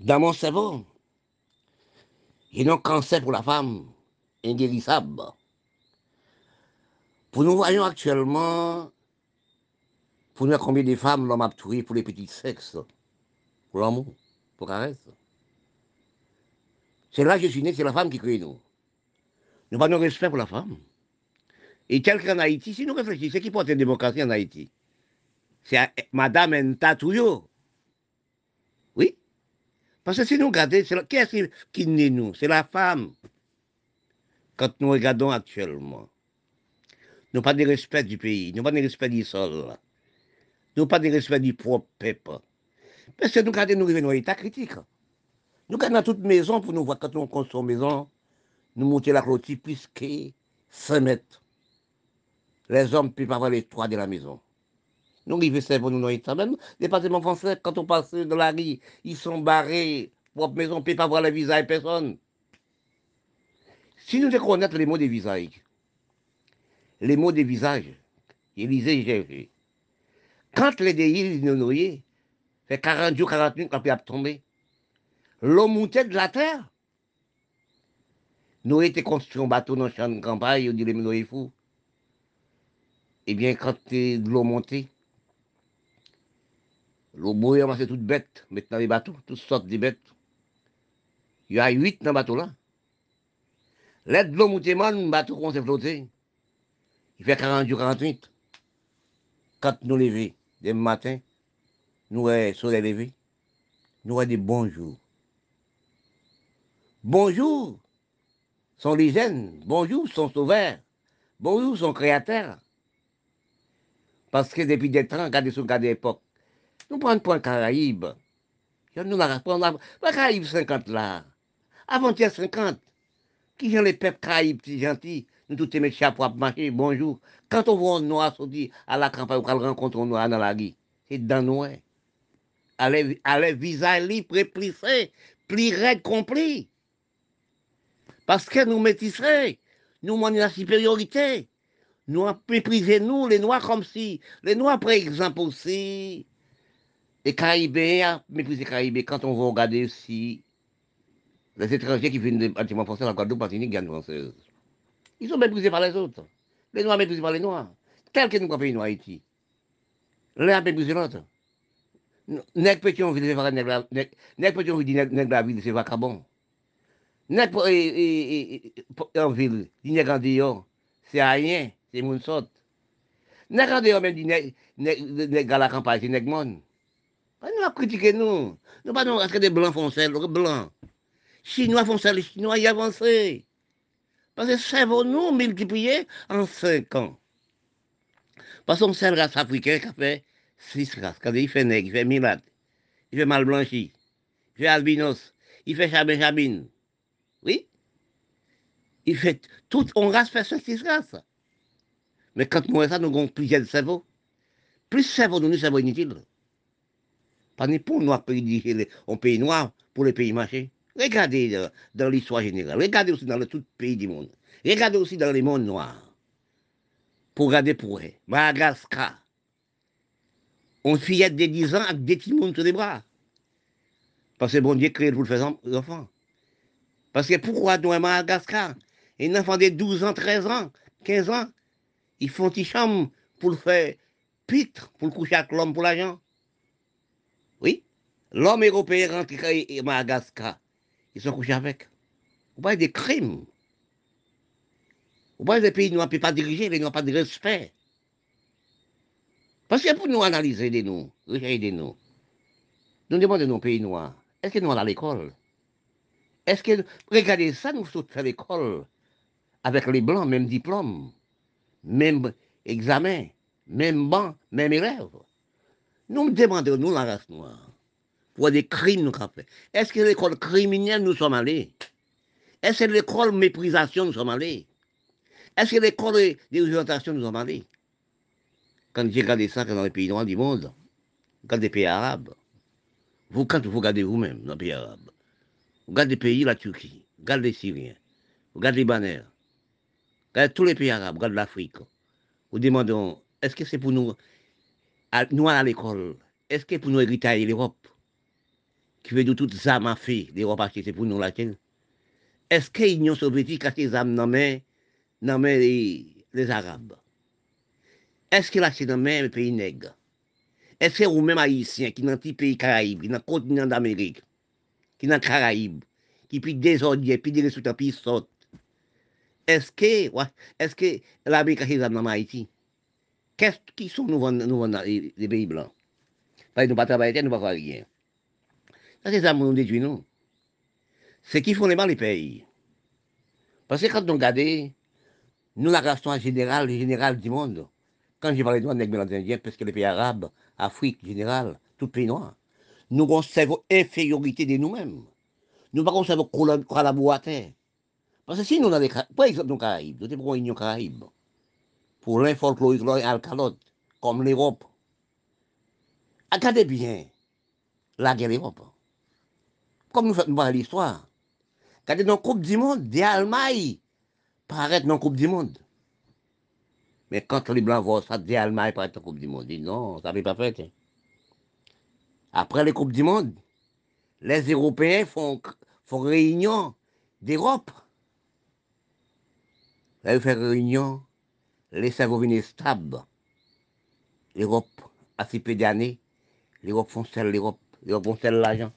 Dans mon cerveau, il y a un cancer pour la femme, inguérissable. Pour nous voyons actuellement, pour nous combien de femmes l'homme a tué pour les petits sexes, pour l'amour, pour caresse. C'est là que je suis né, c'est la femme qui crée nous. Nous avons respect pour la femme. Et tel qu'en Haïti, si nous réfléchissons, qui porte la démocratie en Haïti? C'est Madame Ntatouyo. Parce que si nous regardons, qui est-ce qui naît nous? C'est la femme. Quand nous regardons actuellement, nous pas de respect du pays, nous pas de respect du sol, nous pas de respect du propre peuple. Parce que nous regardons, nous revenons à l'état critique. Nous regardons toute maison pour nous voir quand on construit une maison, nous montons la clôture plus que 5 mètres. Les hommes peuvent pas voir les toits de la maison. Nous arrivons pour nous dans l'état même. Département français, quand on passe de la rue, ils sont barrés. Propre maison, on ne peut pas voir le visage de personne. Si nous reconnaissons les mots des visages, les mots des visages, Élisée j'ai Quand les déils nous noyés, fait 40 jours, 40 minutes quand il a tombé, l'eau montait de la terre. Nous étions construit un bateau dans le champ de campagne, on dit les noyés fous. Eh bien, quand l'eau montait, l'eau bouillante, c'est toute bête, maintenant les bateaux, toutes sortes de bêtes. Il y a huit dans le bateau là. L'aide de l'eau montée, le bateau qu'on s'est flotté. Il fait 40 jours, 48. Quand nous levons, dès le matin, nous sommes soleil levé, nous avons des bonjours. Bonjour, son l'hygiène. Bonjour, son sauveur. Bonjour, son créateur. Parce que depuis des temps, regardez sur regardez l'époque, nous prenons point Caraïbes. Nous n'avons pas Caraïbes 50 là. Avant-hier 50. Qui sont les peuples Caraïbes si gentils? Nous tous mes chapeaux à marcher, bonjour. Quand on voit un noir sortir à la campagne, on rencontre un noir dans la rue, c'est dans nous. Allez, allez, visage libre, plissé, plus raide, compris. Parce que nous métisserons, nous manquons la supériorité. Nous méprisons nous, les Noirs, comme si. Les Noirs, par exemple, aussi. Les Caribéens, mépriser les Caribéens, quand on va regarder aussi les étrangers qui viennent des bâtiments français, la Guadeloupe, Martinique, Guyane française. Ils sont méprisés par les autres. Les Noirs méprisés par les Noirs. Tel que nous avons pays en Haïti. L'un a méprisé l'autre. Nèg on vit voir nèg la nèg la ville c'est vacabon. Nèg en ville, dit nèg en dehors, c'est rien, c'est moun sot. Nèg en dehors même nèg à la campagne, c'est nèg mon. Pas nous a critiqué nous. Nous pas nous rentrer des blancs foncés, blancs. Chinois foncés, les Chinois y avancé. Parce que cerveau nous multiplié en 5 ans. Parce qu'on seule race africaine qui a fait 6 races. Quand il fait nègre, il fait milade, il fait mal blanchi, il fait albinos, il fait chabin chabine. Oui? Il fait tout, on race fait 6 races. Mais quand nous ça, nous avons plusieurs cerveaux. Plus cerveau, nous, cerveau inutile. Pas ni pour diriger un pays noir pour les pays marchés. Regardez dans l'histoire générale, regardez aussi dans le tout pays du monde, regardez aussi dans les mondes noirs. Pour regarder pour eux, Madagascar. On fillette de 10 ans avec des petits mondes sur les bras. Parce que bon Dieu crée pour le faire enfant. Parce que pourquoi nous Madagascar? Un enfant de 12 ans, 13 ans, 15 ans, ils font des chambres pour le faire pitre, pour le coucher avec l'homme pour l'argent. L'homme européen rentre à Madagascar ils sont couchés avec. Vous voyez des crimes. Vous voyez des pays noirs ne peuvent pas diriger, ils n'ont pas de respect. Parce que pour nous analyser des nous, regarder nous, nous demandons nos pays noirs, est-ce que nous allons à l'école? Est-ce que, regardez ça, nous sommes à l'école avec les blancs, même diplôme, même examen, même banc, même élève. Nous demandons, nous, la race noire, pour des crimes nous avons fait. Est-ce que l'école criminelle nous sommes allés? Est-ce que l'école méprisation nous sommes allés? Est-ce que l'école d'orientation nous sommes allés? Quand j'ai regardé ça dans les pays noirs du monde, dans les pays arabes, vous, quand vous regardez vous-même dans les pays arabes, vous regardez les pays, la Turquie, vous regardez les Syriens, vous regardez les vous regardez tous les pays arabes, vous regardez l'Afrique, vous demandez, est-ce que c'est pour nous, à, nous à l'école, est-ce que pour nous hériter l'Europe? Qui veut de toutes les à fait, l'Europe a c'est pour nous laquelle? Est-ce que l'Union soviétique a ses armes dans les mains les Arabes? Est-ce qu'il a ses dans les pays nègres Est-ce que vous-même haïtiens qui dans les pays Caraïbes, qui dans le continent d'Amérique, qui dans les Caraïbes, qui puis désordre, puis des résultats, puis sortent est-ce que, est-ce que l'Amérique a ses dans Haïti? Qu'est-ce qui sont nous nous les, pays blancs? Parce que nous ne pas travailler, nous ne pas faire rien. Ça, c'est ça, nous détruit, nous. C'est qui font les mal, les pays. Parce que quand on regarde, nous, la race générale, générale du monde, quand j'ai parlé de les Indiens, parce que les pays arabes, Afrique générale, tout pays noir, nous une infériorité de nous-mêmes. Nous ne pouvons pas collaborer. Parce que si nous, avons par exemple, nos Caraïbes, nous avons une Caraïbes, pour l'un folklorique, l'un alcalote, comme l'Europe. Regardez bien la guerre d'Europe comme nous faisons l'histoire, quand dans la Coupe du Monde, des Allemands paraissent dans la Coupe du Monde. Mais quand les Blancs voient ça, des Allemands paraissent dans la Coupe du Monde, ils disent non, ça ne pas fait. Hein. Après les Coupes du Monde, les Européens font, font réunion d'Europe. Là, ils font réunion, les cerveaux stables. L'Europe, à si peu d'années, l'Europe font celle l'Europe, l'Europe font celle l'argent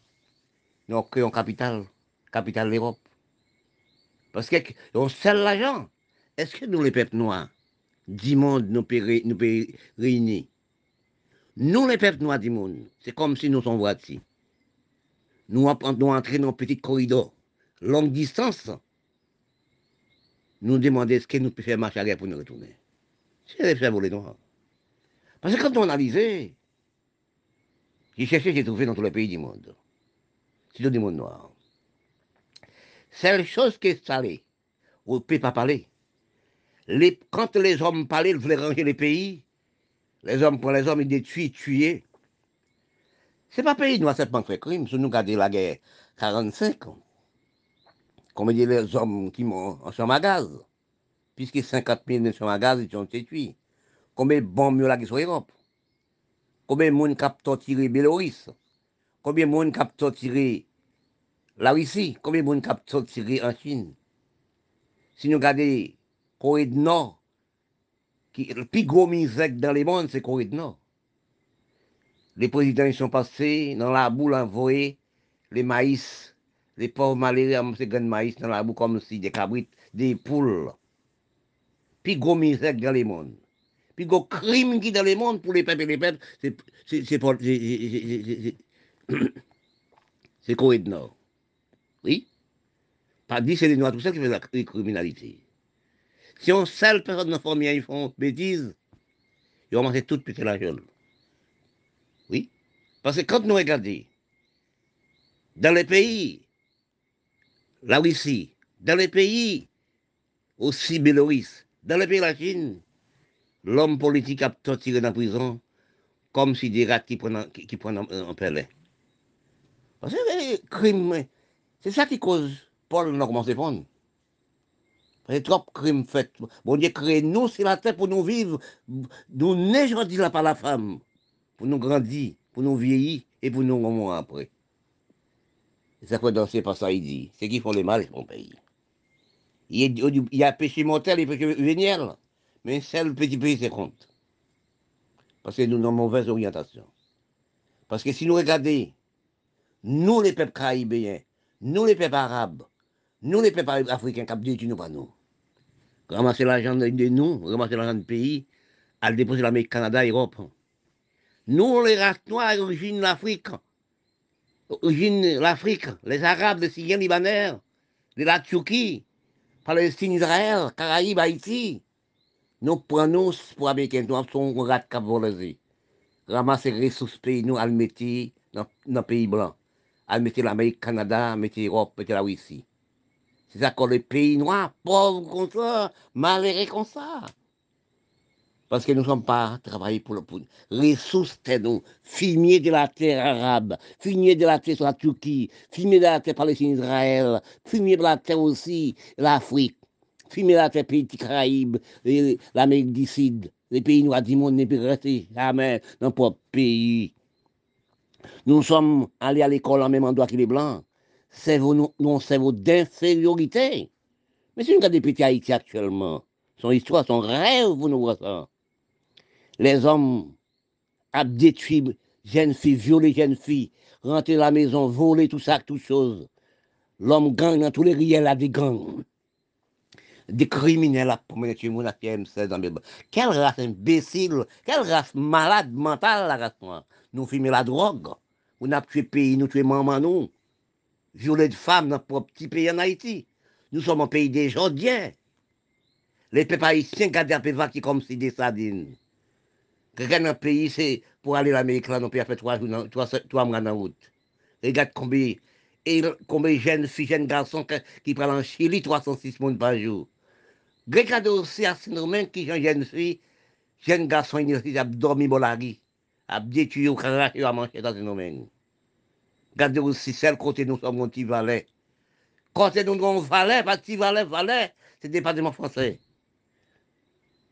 nous créons capital, capital l'Europe. Parce qu'on seul l'argent. Est-ce que nous, les peuples noirs, du monde, nous pouvons nous réunir Nous, les peuples noirs du monde, c'est comme si nous sommes voici. Nous, nous entrons dans un petit corridor, longue distance. Nous demandons ce que nous pouvons faire marcher arrière pour nous retourner. C'est les peuples les noirs. Parce que quand on analyse, j'ai cherché, j'ai trouvé dans tous les pays du monde c'est du monde noir. Seule chose qui est salée, on ne peut pas parler. Quand les hommes parlaient, ils voulaient ranger les pays, les hommes pour les hommes, ils détruisent, tuer. Ce n'est pas pays noir seulement fait crime, si nous regardons la guerre 45 ans. Comme les hommes qui m'ont en chambre à gaz, puisque 50 000 en chambre à gaz, ils ont été tués. Combien de bombes y a sur l'Europe Combien de monde qui a torturé Bélorusse Combien de monde qui a torturé la Russie Combien de monde torturé en Chine Si nous regardons Corée du Nord, qui, le plus gros misère dans le monde, c'est Corée du Nord. Les présidents sont passés dans la boule envoyés les maïs, les pauvres malheureux ces grains maïs dans la boue comme si des cabrites, des poules. Puis gros misère dans le monde. Puis gros crime qui dans le monde pour les peuples et les peuples, c'est c'est Corée du Nord. Dit c'est les Noirs tout ça qui fait la criminalité. Si on seule personne dans la famille, ils font bêtises, ils vont manger toute péter la gueule. Oui. Parce que quand nous regardons, dans les pays, la Russie, dans les pays aussi Bélorusse, dans les pays de la Chine, l'homme politique a torturé dans la prison comme si des rats qui prennent, qui, qui prennent un, un parce que crime, c'est ça qui cause Paul n'a commencé à prendre. C'est trop de crimes faits. Bon Dieu crée nous sur la terre pour nous vivre. Nous dit là par la femme. Pour nous grandir, pour nous vieillir et pour nous mourir après. C'est ça que danser par ça, il dit. C'est qui font le mal, mon pays. Il y a péché mortel et péché véniel. Mais c'est le petit pays, c'est compte. Parce que nous avons mauvaise orientation. Parce que si nous regardons nous les peuples caribéens, nous les peuples arabes, nous les peuples africains qui ont nous pas nous. Ramasser l'argent de nous, ramasser l'argent du pays, à le déposer l'Amérique, Canada, Europe. Nous, les races noires, origine l'Afrique, origine l'Afrique, les Arabes, les Syriens, Libanais, la Turquie, Palestine, Israël, Caraïbes, Haïti. Nous prenons pour Américains, nous sommes rat cap Ramasser les ressources pays, nous, à le dans le pays blanc à mettre l'Amérique, Canada, mettre l'Europe, mettre la Russie. C'est les pays noirs, pauvres comme ça, malheureux comme ça. Parce que nous ne sommes pas travaillés pour le pour ressources de nous, fumier de la terre arabe, fumier de la terre sur la Turquie, fumier de la terre palestine Israël, fumier de la terre aussi l'Afrique, fumier de la terre pays Caraïbes, l'Amérique du Sud, les pays noirs du monde ne peuvent rester jamais dans notre pays. Nous sommes allés à l'école en même endroit que les Blancs. C'est nous, nous cerveau d'infériorité. Mais si nous regardons petits Haïti actuellement, son histoire, son rêve, vous nous voyez ça. Les hommes ont détruit jeunes filles, violé jeunes filles, rentré à la maison, volé tout ça, toutes choses. L'homme gang dans tous les riels a des gangs. Des criminels pour mettre tuer mon M16 dans mes Quelle race imbécile, quelle race malade mentale la race. Nous filmons la drogue. On a tué pays, nous tué maman nous. violer de femmes dans notre petit pays en Haïti. Nous sommes un pays des Jordiens. Les peuples haïtiens gardent un peu qui comme si des sardines. Regarde un pays, c'est pour aller à l'Amérique, là, on peut faire trois, trois, trois mois en route. Regarde combien, et combien de jeunes filles, jeunes garçons qui prennent en Chili 306 monde par jour. Regarde aussi à ce phénomène qui sont jeunes filles, jeunes garçons, ils ont dormi dans la rue, bolari, à détruire ou ont manger dans ce phénomène. Regardez aussi celle côté nous sommes un petit valet. Côté nous sommes valet, pas petit valet, valet, c'est département français.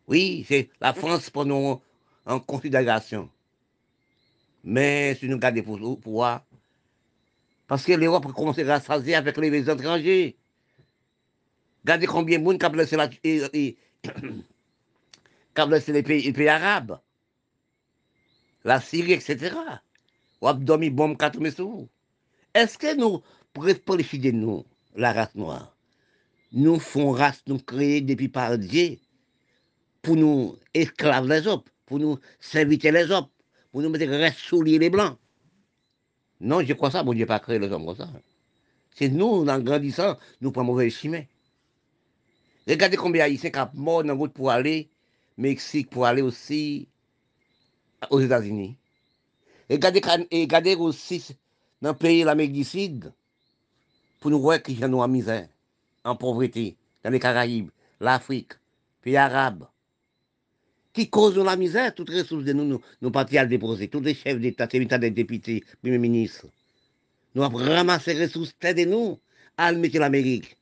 Oui, c'est la France pour nous en considération. Mais si nous regardons pour pouvoir, parce que l'Europe a commencé à rassasier avec les étrangers. Regardez combien de monde qui a et, les, pays, arabes, la Syrie, etc. Ou a bombe 4 sous. Est-ce que nous, pour de nous, la race noire, nous font race, nous créer depuis par Dieu, pour nous esclaves les autres, pour nous servir les autres, pour nous mettre reste les blancs? Non, je crois ça, bon Dieu pas créé les hommes comme ça. C'est nous, en grandissant, nous prenons mauvais chemin. Regardez combien d'Haïtiens qui mort dans route pour aller Mexique, pour aller aussi aux États-Unis. Regardez aussi dans le pays de l'Amérique du Sud, pour nous voir qu'ils sont en misère, en pauvreté, dans les Caraïbes, l'Afrique, pays arabes qui cause la misère, toutes les ressources de nous, nous, partis à déposer, tous les chefs d'État, c'est des députés, premiers ministres. Nous avons ramassé les ressources de nous, à mettre l'Amérique.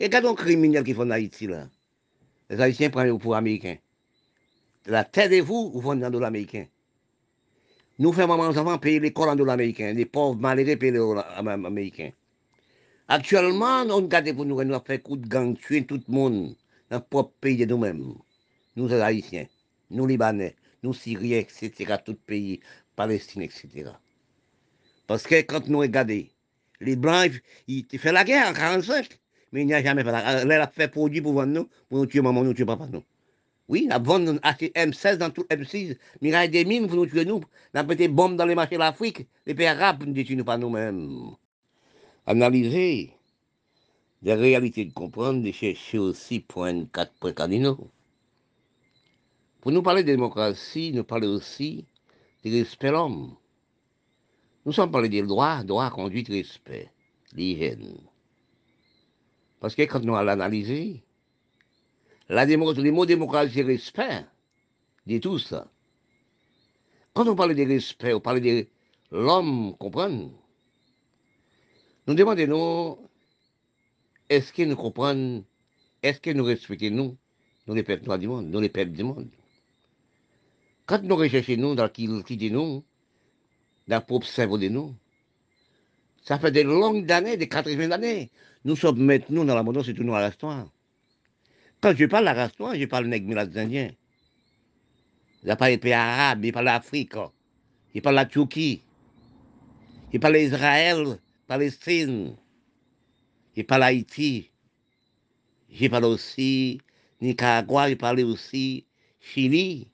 Regardons les criminels qui font en Haïti là. Les Haïtiens prennent pour Américains. La tête de vous, vous dans l'américain. Nous faisons maman enfants payer l'école en dollars américains. Les pauvres malheureux payent les américains. Actuellement, on regarde pour nous, nous fait coup de gang, tuer tout le monde dans le propre pays de nous-mêmes. Nous, les Haïtiens nous Libanais, nous Syriens, etc., tout pays, Palestine, etc. Parce que quand nous regardons, les Blancs, ils font la guerre en 1945, mais il n'y a jamais fait la guerre. Là, il a fait produit pour nous, pour nous tuer maman, nous tuer papa, nous. Oui, a vendu M16 dans tout M6, Miraille des mines pour nous tuer nous. On a des bombes dans les marchés de l'Afrique, les pays arabes nous détruire nous pas nous-mêmes. Analyser des réalités de comprendre, de chercher aussi point quatre points cardinaux. Pour nous parler de démocratie, nous parler aussi de respect de l'homme. Nous sommes parlé des droits, droits, conduite, respect, l'hygiène. Parce que quand nous allons analyser, la démocratie, les mots démocratie et respect, tout ça. Quand on parle de respect, on parle de l'homme, comprenez Nous demandons, est-ce que nous comprenons, est-ce que nous respectons nous, nous les peuples du monde, nous les peuples du monde quand nous recherchons nous dans qui de nous, dans le propre cerveau de nous, ça fait des longues années, des 80 années. Nous sommes maintenant dans la c'est tout nous à l'histoire. Quand je parle la race noire, je parle des Indiens. Je parle des pays arabes, je parle d'Afrique, je parle de la Turquie, je parle d'Israël, Palestine, je parle d'Haïti, je parle aussi Nicaragua, je parle aussi Chili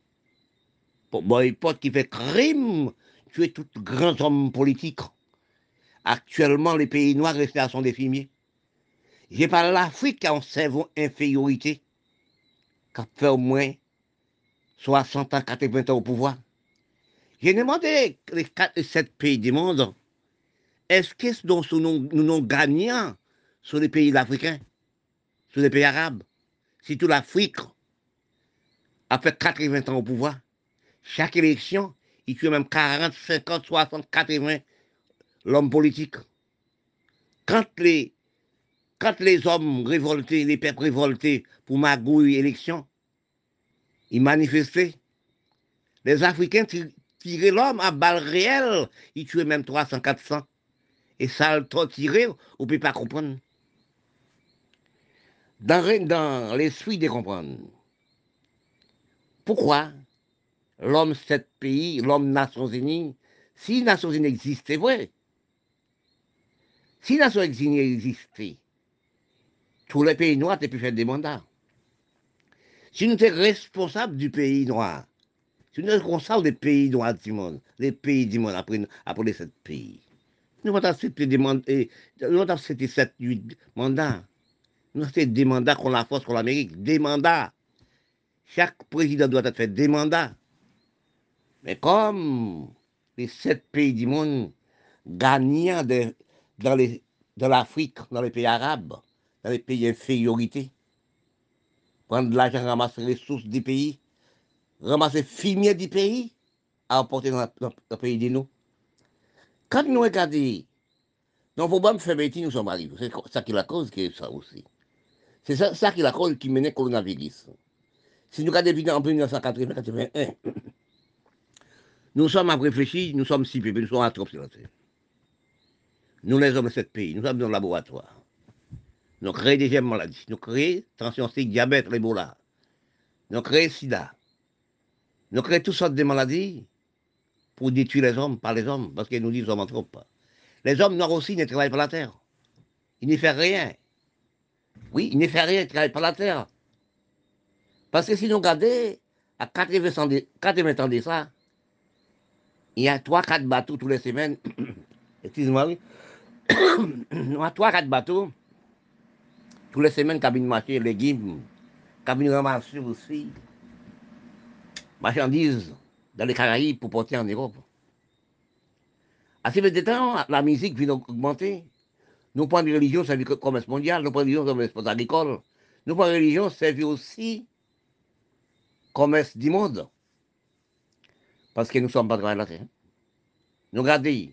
boycott qui fait crime, tuer tout grand homme politique. Actuellement, les pays noirs restent à son défimier. J'ai parlé l'Afrique qui a un cerveau infériorité, qui a fait au moins 60 ans, 80 ans au pouvoir. J'ai demandé les 4 et 7 pays du monde, est-ce que nous, nous, nous gagnons sur les pays africains, sur les pays arabes, si toute l'Afrique a fait 80 ans au pouvoir? Chaque élection, il tue même 40, 50, 60, 80 l'homme politique. Quand les, quand les hommes révoltés, les peuples révoltés pour magouille élection, ils manifestaient. Les Africains tirer l'homme à balles réelles. Il tuait même 300, 400. Et ça le torturer, on ne peut pas comprendre. Dans, dans l'esprit de comprendre. Pourquoi l'homme, sept pays, l'homme Nations Unies, si Nations Unies existait, vrai. Si Nations Unies existait, tous les pays noirs, tu pu faire des mandats. Si nous sommes responsables du pays noir, si nous sommes responsables des pays noirs du monde, les pays du monde après, après les sept pays, nous avons accepté des mandats, nous avons accepté sept, huit mandats. Nous avons des mandats contre la force, contre l'Amérique, des mandats. Chaque président doit être fait des mandats. Mais comme les sept pays du monde gagnant de, dans, les, dans l'Afrique, dans les pays arabes, dans les pays d'infériorité, prendre de l'argent, ramasser les ressources du pays, ramasser fumier du pays, à apporter dans, le pays de nous. Quand nous regardons, nos problèmes bêtise, nous sommes arrivés. C'est ça qui est la cause qui est ça aussi. C'est ça, qui est la cause qui menait au coronavirus. Si nous regardons en 1981, nous sommes à réfléchir, nous sommes pays, nous sommes à trop. Nous, les hommes de ce pays, nous sommes dans le laboratoire. Nous créons des maladies. Nous créons tension cycle, diabète, l'Ebola. Nous créons sida. Nous créons toutes sortes de maladies pour détruire les hommes, par les hommes, parce qu'ils nous disent hommes trop. Les hommes noirs aussi ne travaillent pas la terre. Ils ne font rien. Oui, ils ne font rien, ils ne travaillent pas la terre. Parce que si nous regardons, à 80 ans de ça, il y a 3-4 bateaux toutes les semaines. Excusez-moi, oui. il y a 3-4 bateaux toutes les semaines, cabine marché, légumes, cabine ramasser aussi, marchandises dans les Caraïbes pour porter en Europe. À ce de temps, la musique vient augmenter. Nous prenons une religion, ça le commerce mondial, nous prenons une religion, veut dire agricole. Nous prenons une religion, veut aussi commerce du monde. Parce que nous sommes pas de la terre. Nous regardons.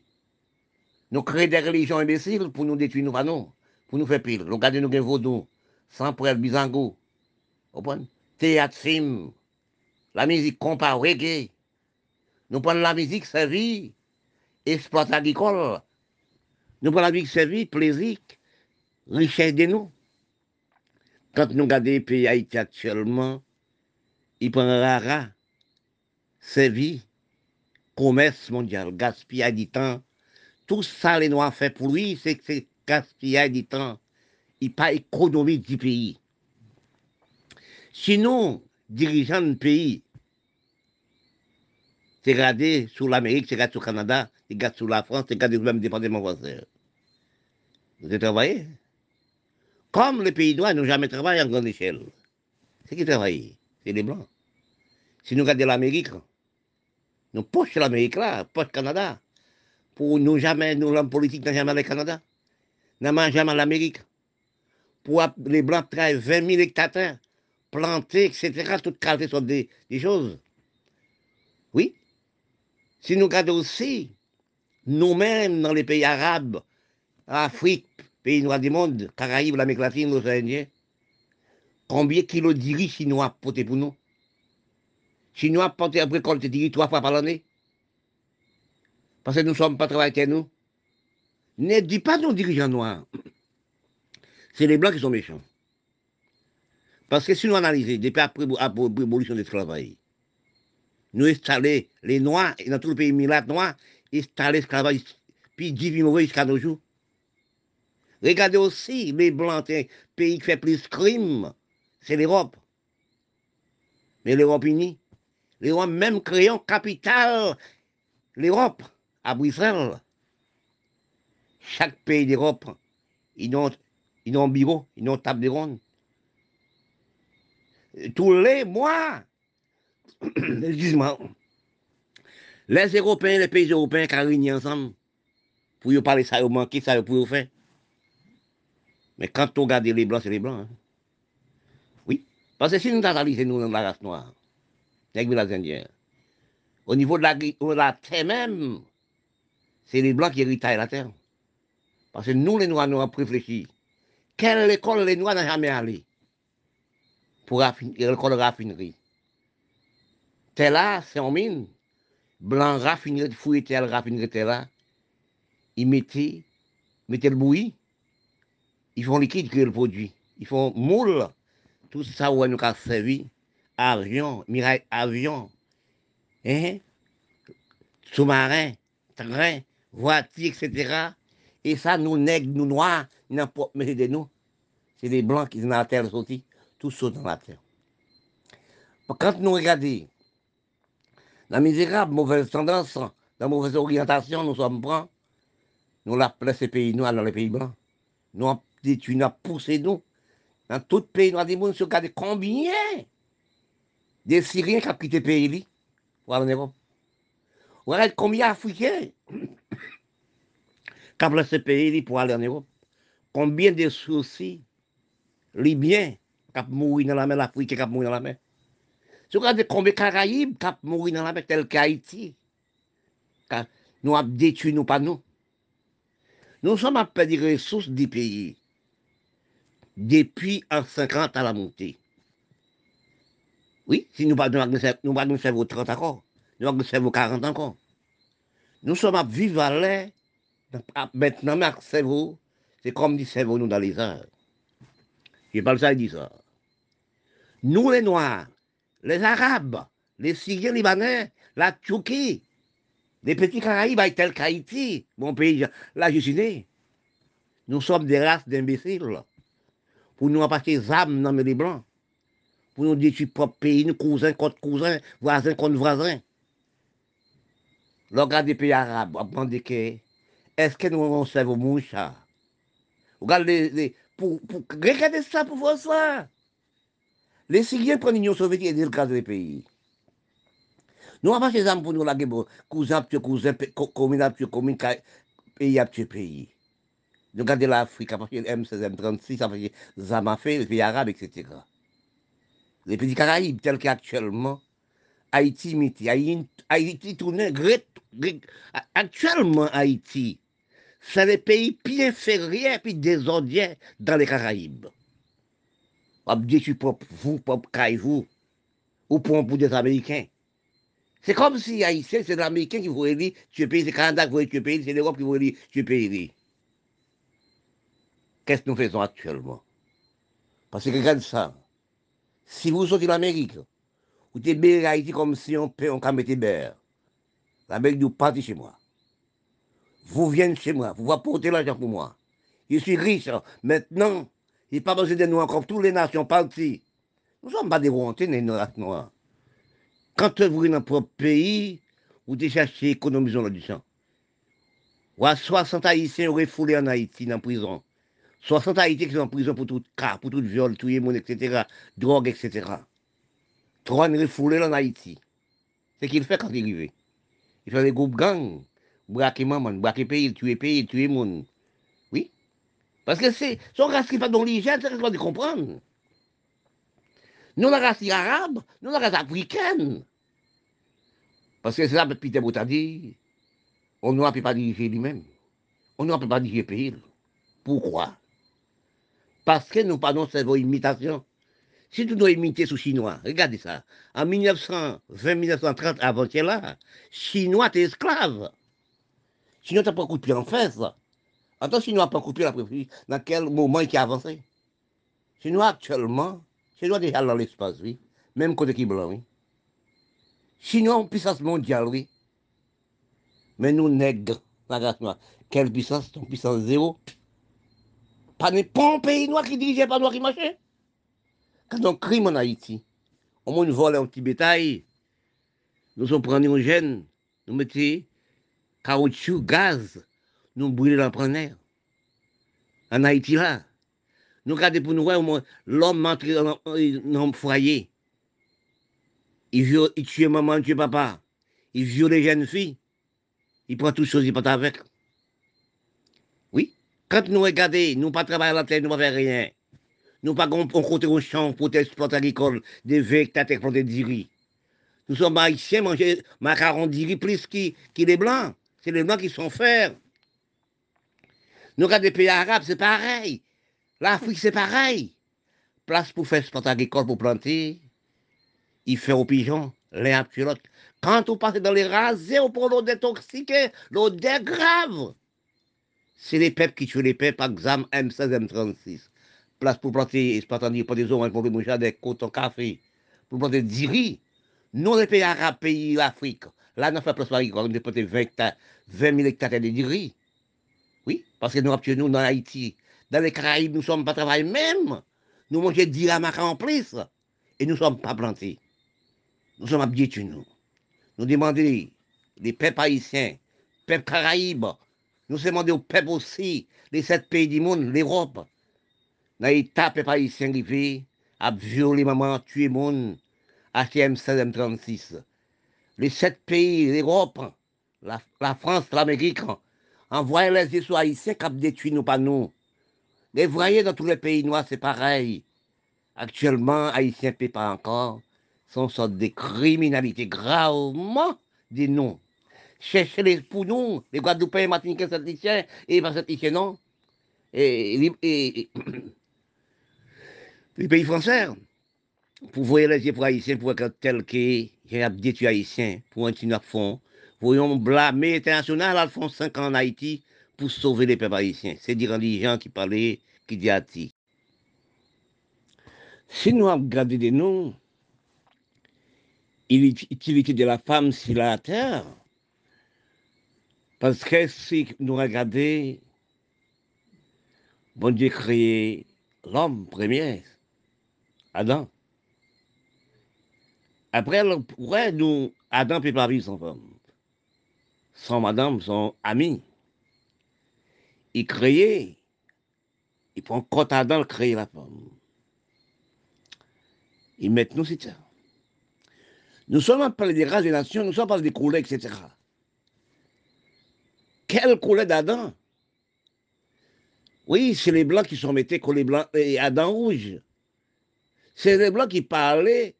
Nous créons des religions imbéciles pour nous détruire nos panneaux pour nous faire pile. Nous regardons nous vaudou, sans preuve, bizango. Théâtre, film, la musique compas, reggae. Nous prenons la musique servie, exploit agricole. Nous prenons la musique servie, plaisir, richesse de nous. Quand nous regardons les pays Haïti actuellement, ils prennent rara, servi, commerce mondial, gaspillage du temps. Tout ça, les Noirs fait pour lui, c'est gaspillage du temps, il pas économique du pays. Sinon, dirigeant du pays, c'est regardé sur l'Amérique, c'est regardé sur le Canada, c'est regardé sur la France, c'est regardé sur le même département voisin. Vous avez travaillé? Comme les pays noirs n'ont jamais travaillé en grande échelle. C'est qui travaille? C'est les Blancs. Si nous regardons l'Amérique, nous poche l'Amérique là, poche Canada, pour nous jamais, nous l'homme politique n'a jamais le Canada n'a jamais l'Amérique. Pour les Blancs travaillent 20 000 hectares, plantés, etc. Toutes qualités sont des, choses. Oui. Si nous regardons aussi, nous-mêmes, dans les pays arabes, Afrique, pays noirs du monde, Caraïbes, l'Amérique latine, l'océan Indien, combien de kilos de riz chinois portés pour nous? Chinois portés après récolter de riz trois fois par l'année? Parce que nous ne sommes pas travaillés, nous. Ne dis pas nos dirigeants noirs. C'est les blancs qui sont méchants. Parce que si nous analysons, depuis après l'abolition du travail, nous installons les noirs, et dans tout le pays milat noir, installons l'esclavage, puis diminuer jusqu'à nos jours. Regardez aussi les blancs, un pays qui fait plus de crimes, c'est l'Europe. Mais l'Europe unie, l'Europe même créant capitale, l'Europe, à Bruxelles chaque pays d'Europe, ils ont, ils ont un bureau, ils ont table de ronde. Tous les mois, excuse-moi, les Européens, les pays européens qui réunis ensemble pour y parler ça, ils manqué, ça, pour faire. Mais quand on regarde les blancs, c'est les blancs. Hein. Oui. Parce que si nous analysons dans la race noire, avec les Indiens, au niveau de la, de la terre même, c'est les blancs qui héritent la terre. Parce que nous, les Noirs, nous avons réfléchi. Quelle école les Noirs n'ont jamais allé pour l'école raffinerie? C'est là, c'est en mine. blanc raffinerait, fouillait tel, raffinerait là, ils mettaient, le bouilli, ils font liquide, créent le produit. Ils font moule, tout ça, où nous a servi, avion, miraille avion, hein, sous-marin, train, voiture, etc. Et ça, nous nègres, nous noirs, n'importe mais de nous. C'est les blancs qui sont dans la terre sortis, tous dans la terre. Quand nous regardons la misérable, mauvaise tendance, la mauvaise orientation, nous sommes prêts, nous la ces pays noirs dans les pays blancs. Nous avons nous poussé nous. Dans tout pays, nous avons dit, nous regardons combien de Syriens qui ont quitté le pays pour aller en Europe. Regardez combien d'Africains kap lese peyi li pou ale an Europe. Konbyen de souci Libyen kap mouri nan la men, l'Afrique kap mouri nan la men. Sou ka de konbyen Karaib kap mouri nan la men, tel ke Haiti. Ka nou ap detu nou pa nou. Nou som ap pedi resous di peyi. Depi an 50 a la monte. Oui, si nou pa nou sevo 30 akor, nou pa nou sevo 40 akor. Nou som ap vive alè maintenant, mais cerveau, c'est comme dit cerveau nous dans les heures. Je parle ça, il dit ça. Nous les Noirs, les Arabes, les Syriens Libanais, la Turquie, les petits Caraïbes, tels qu'Haïti, mon pays, là je suis né. Nous sommes des races d'imbéciles. Pour nous apporter des âmes dans les blancs pour nous détruire propre pays, nous cousins contre cousins, voisins contre voisins. Regardez des pays arabes, que est-ce que nous avons servi au moucha Regardez, pour, pour, regardez ça pour voir ça. Les Syriens prennent l'Union soviétique et le cas des pays. Nous avons des armes pour nous laguer, cousins, petits cousins, communes, petits communes, pays, petits pays. Regardez l'Afrique, partir de M16, M36, à partir de Zamafé, les pays arabes, etc les petits Caraïbes, tels qu'actuellement, Haïti, Haïti, Haïti tourne, actuellement Haïti, c'est les pays plus inférieurs puis désordres dans les Caraïbes. On dit pour vous, pour vous, ou pour, pour des Américains. C'est comme si Haïtien, c'est l'Américain qui voulait dire tu pays, c'est le Canada qui voulait tuer pays, c'est l'Europe qui voulait dire tu pays. Qu'est-ce que nous faisons actuellement? Parce que regarde ça. Si vous sortez l'Amérique, vous êtes Haïti comme si on peut, on mettre. L'Amérique vous partez chez moi. Vous venez chez moi, vous apportez l'argent pour moi. Je suis riche. Maintenant, il n'y a pas besoin de nous encore. Toutes les nations parties. Nous ne sommes pas des volontés, les noirs. Quand vous venez dans propre pays, vous cherchez économiser sang. Ou à 60 Haïtiens refoulés en Haïti, dans la prison. 60 Haïtiens qui sont en prison pour tout cas, pour tout viol, tout monde, etc., drogue, etc. Trois refoulés en Haïti. C'est ce qu'il fait quand il arrive. Il fait des groupes gangs, braquer maman, braquer pays, tuer pays, tuer monde. Oui. Parce que c'est son race qui fait dans l'hygiène, c'est ce qu'on doit comprendre. Nous, la race arabe, nous, la race africaine. Parce que c'est ça que Peter Bout a dit. On ne peut pas diriger lui-même. On ne peut pas diriger pays. Pourquoi? Parce que nous parlons de vos imitations. Si tu dois imiter sous chinois, regardez ça. En 1920-1930, avant là, chinois, t'es esclave. Chinois, t'as pas coupé en face. Attends, chinois pas coupé la préférence. Dans quel moment il a avancé? Chinois, actuellement, chinois déjà dans l'espace, oui. Même côté qui blanc, oui. En puissance mondiale, oui. Mais nous, nègres, la race noire, quelle puissance? En puissance zéro. Pas un pays noir qui dirigeait pas noir qui marchait. Quand on crime en Haïti, on vole un petit bétail, nous sommes prenus un gène, nous mettons caoutchouc, gaz, nous brûlons dans le En Haïti là, nous regardons pour nous voir l'homme entre dans le foyer. Il, tue maman, il tue papa. Il viole les jeunes filles. Il prend tout choses, il part avec. Quand nous regardons, nous pas travailler la terre, nous ne faisons rien. Nous pas on côté au champ pour exploiter agricole, des vecteurs pour des riz. Nous sommes haïtiens, manger macarons riz plus qui, qui les blancs. C'est les blancs qui sont faire. Nous regardons les pays arabes, c'est pareil. L'Afrique, c'est pareil. Place pour faire sport agricole pour planter. Il fait aux pigeons, l'un après. Quand on passe dans les rasés, on prend l'eau détoxiquée, l'eau grave. C'est les peuples qui tuent les peuples, par exemple M16, M36. Place pour planter, c'est pas pour des oranges, pour manger des coton café, pour planter du riz. Nous, les pays arabes, pays d'Afrique, là, nous faisons Paris, planté 20, 20 000 hectares de riz. Oui, parce que nous, nous, dans Haïti, dans les Caraïbes, nous ne sommes pas travaillés même. Nous mangeons 10 ramakas en plus. Et nous ne sommes pas plantés. Nous sommes habitués, nous. Nous demandons, les peuples haïtiens, peuples caraïbes, nous demandons aux peuples aussi, les sept pays du monde, l'Europe. Dans l'état, peuples haïtiens arrivés à violer maman, tuer monde, HM 16 Les sept pays, l'Europe, la, France, l'Amérique, envoyent les haïtiens qui détruit nous, pas nous. Vous voyez, dans tous les pays noirs, c'est pareil. Actuellement, Haïtiens ne pas encore. Sont sorte de criminalité gravement des noms. Cherchez les pour nous, les Guadeloupéens, Martiniquais, Saint-Licien, et pas Saint-Licien, non? Et, les pays français, pour voir les pour Haïtiens, pour être tel que j'ai détruit Haïtiens, pour continuer à fond. Voyons blâmer international, fond 5 ans en Haïti, pour sauver les peuples haïtiens. C'est dire les gens qui parlaient, qui disent Si nous regardons des noms, l'utilité de la femme sur la terre, parce que si nous regardons, bon Dieu créé l'homme premier, Adam. Après, ouais, nous, Adam ne peut pas vivre sans femme. Sans madame, son ami il créait, il prend compte Adam, il crée la femme. Il met nous, c'est. Nous sommes pas des races des nations, nous sommes pas des couleurs, etc. Quelle couleur d'Adam? Oui, c'est les blancs qui sont mettés les blancs et Adam rouge. C'est les blancs qui parlaient,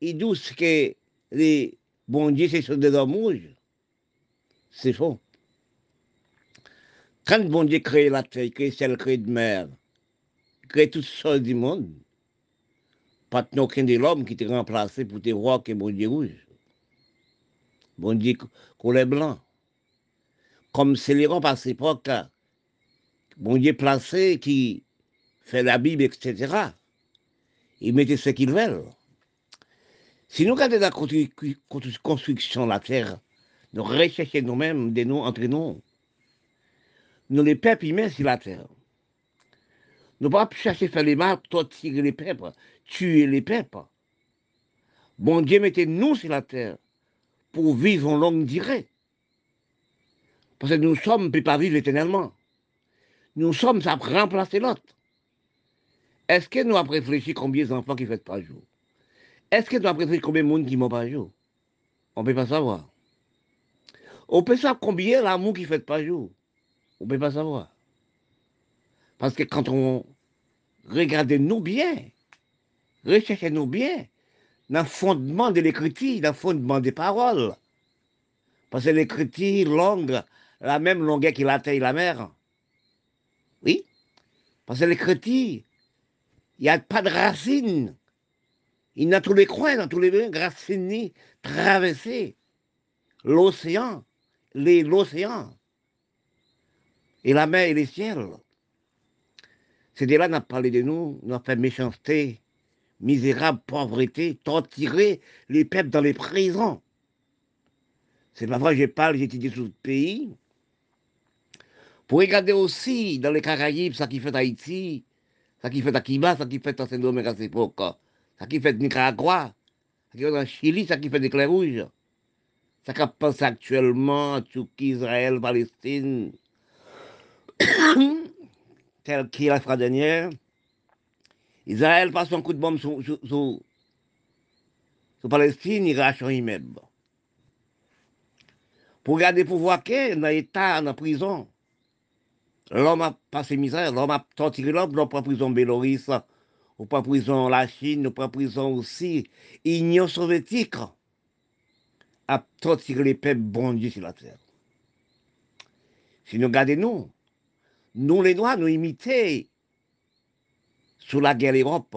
ils disent que les bon Dieu, c'est des hommes rouges. C'est faux. Quand bon Dieu crée la terre, crée celle crée de mer, crée toutes choses du monde, pas de de l'homme qui t'est remplacé pour tes rois que bon Dieu rouge. Bon Dieu couleur blanc. Comme c'est les rois par époque, bon Dieu placé qui fait la Bible, etc. Il mettait ce qu'ils veulent. Si nous regardons la construction de la terre, nous recherchons nous-mêmes des noms entre nous nous les peuples humains sur la terre. Nous ne pouvons pas chercher à faire les mal, torturer les peuples, tuer les peuples. Bon Dieu mettez nous sur la terre pour vivre en longue durée. Parce que nous sommes, ne pas vivre éternellement. Nous sommes à remplacer l'autre. Est-ce que nous avons réfléchi combien d'enfants qui font par jour Est-ce que nous avons réfléchi combien de monde qui meurt par jour? On ne peut pas savoir. On peut savoir combien l'amour qui fait par jour? On ne peut pas savoir. Parce que quand on regarde nous bien, recherchez nous bien, dans le fondement de l'écriture, dans le fondement des paroles. Parce que l'écriture longue, la même longueur qu'il la la mer. Oui? Parce que l'écriture, il n'y a pas de racines. Il y a tous les coins, dans tous les racines traversées. L'océan, l'océan et la mer et les ciels. C'est de là qu'on a parlé de nous, avons fait méchanceté, misérable, pauvreté, torturer les peuples dans les prisons. C'est pas vrai, je parle, j'étudie sur le pays. Pour regarder aussi dans les Caraïbes, ça qui fait Haïti, ça qui fait à ça qui fait à Saint-Domingue à cette époque, ça qui fait Nicaragua, ça qui fait en Chili, ça qui fait des clés rouges, ça qui passe actuellement tout Israël, Palestine, tel qu'il la fois dernière, Israël passe un coup de bombe sur, sur, sur, Palestine, il rache un immeuble. Pour garder le pouvoir qu'il dans l'État, dans la prison, l'homme a passé misère, l'homme a torturé l'homme, l'homme prend prison Bélorusse, ou pas prison la Chine, ou pas prison aussi l'Union soviétique, a torturé les peuples bondis sur la terre. Si nous regardons nous, nous, les Noirs, nous imiter sous la guerre Europe.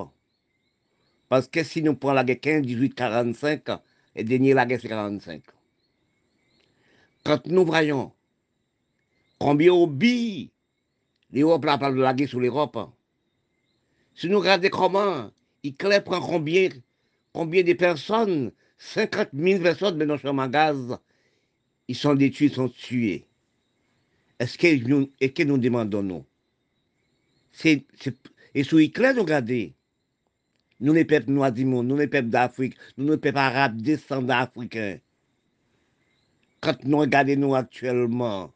Parce que si nous prenons la guerre 15, 18, 45, et dernier la guerre, c'est 45. Quand nous voyons combien oublie l'Europe la parle de la guerre sur l'Europe, si nous regardons comment Hitler prend combien, de personnes, 50 000 personnes dans nos chambres à gaz, ils sont détruits, ils sont tués. Est-ce que nous, nous demandons nous Et sous Hitler, nous regardons, nous les peuples noirs nous les peuples d'Afrique, nous les peuples arabes descendants d'Africains. Quand nous regardons nous actuellement,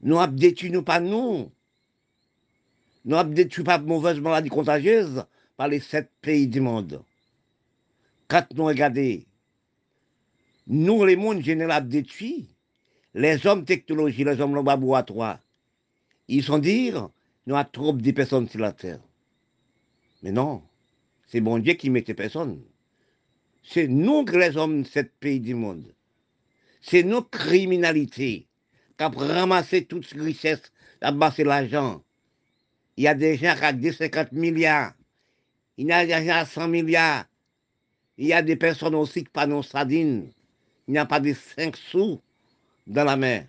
nous avons nous pas nous. Nous avons détruit pas mauvaise maladie contagieuse par les sept pays du monde. Quand nous regardons, nous, les mondes général détruits, les hommes technologie, les hommes laboratoires, ils sont dire, nous avons trop de personnes sur la terre. Mais non, c'est bon Dieu qui met ces personnes. C'est nous, les hommes de ce pays du monde. C'est nos criminalités qui ont ramassé toute richesse, abassé l'argent. Il y a des gens qui ont des 50 milliards. Il y a des gens à 100 milliards. Il y a des personnes aussi qui pas sardines. Il n'y a pas de 5 sous dans la main.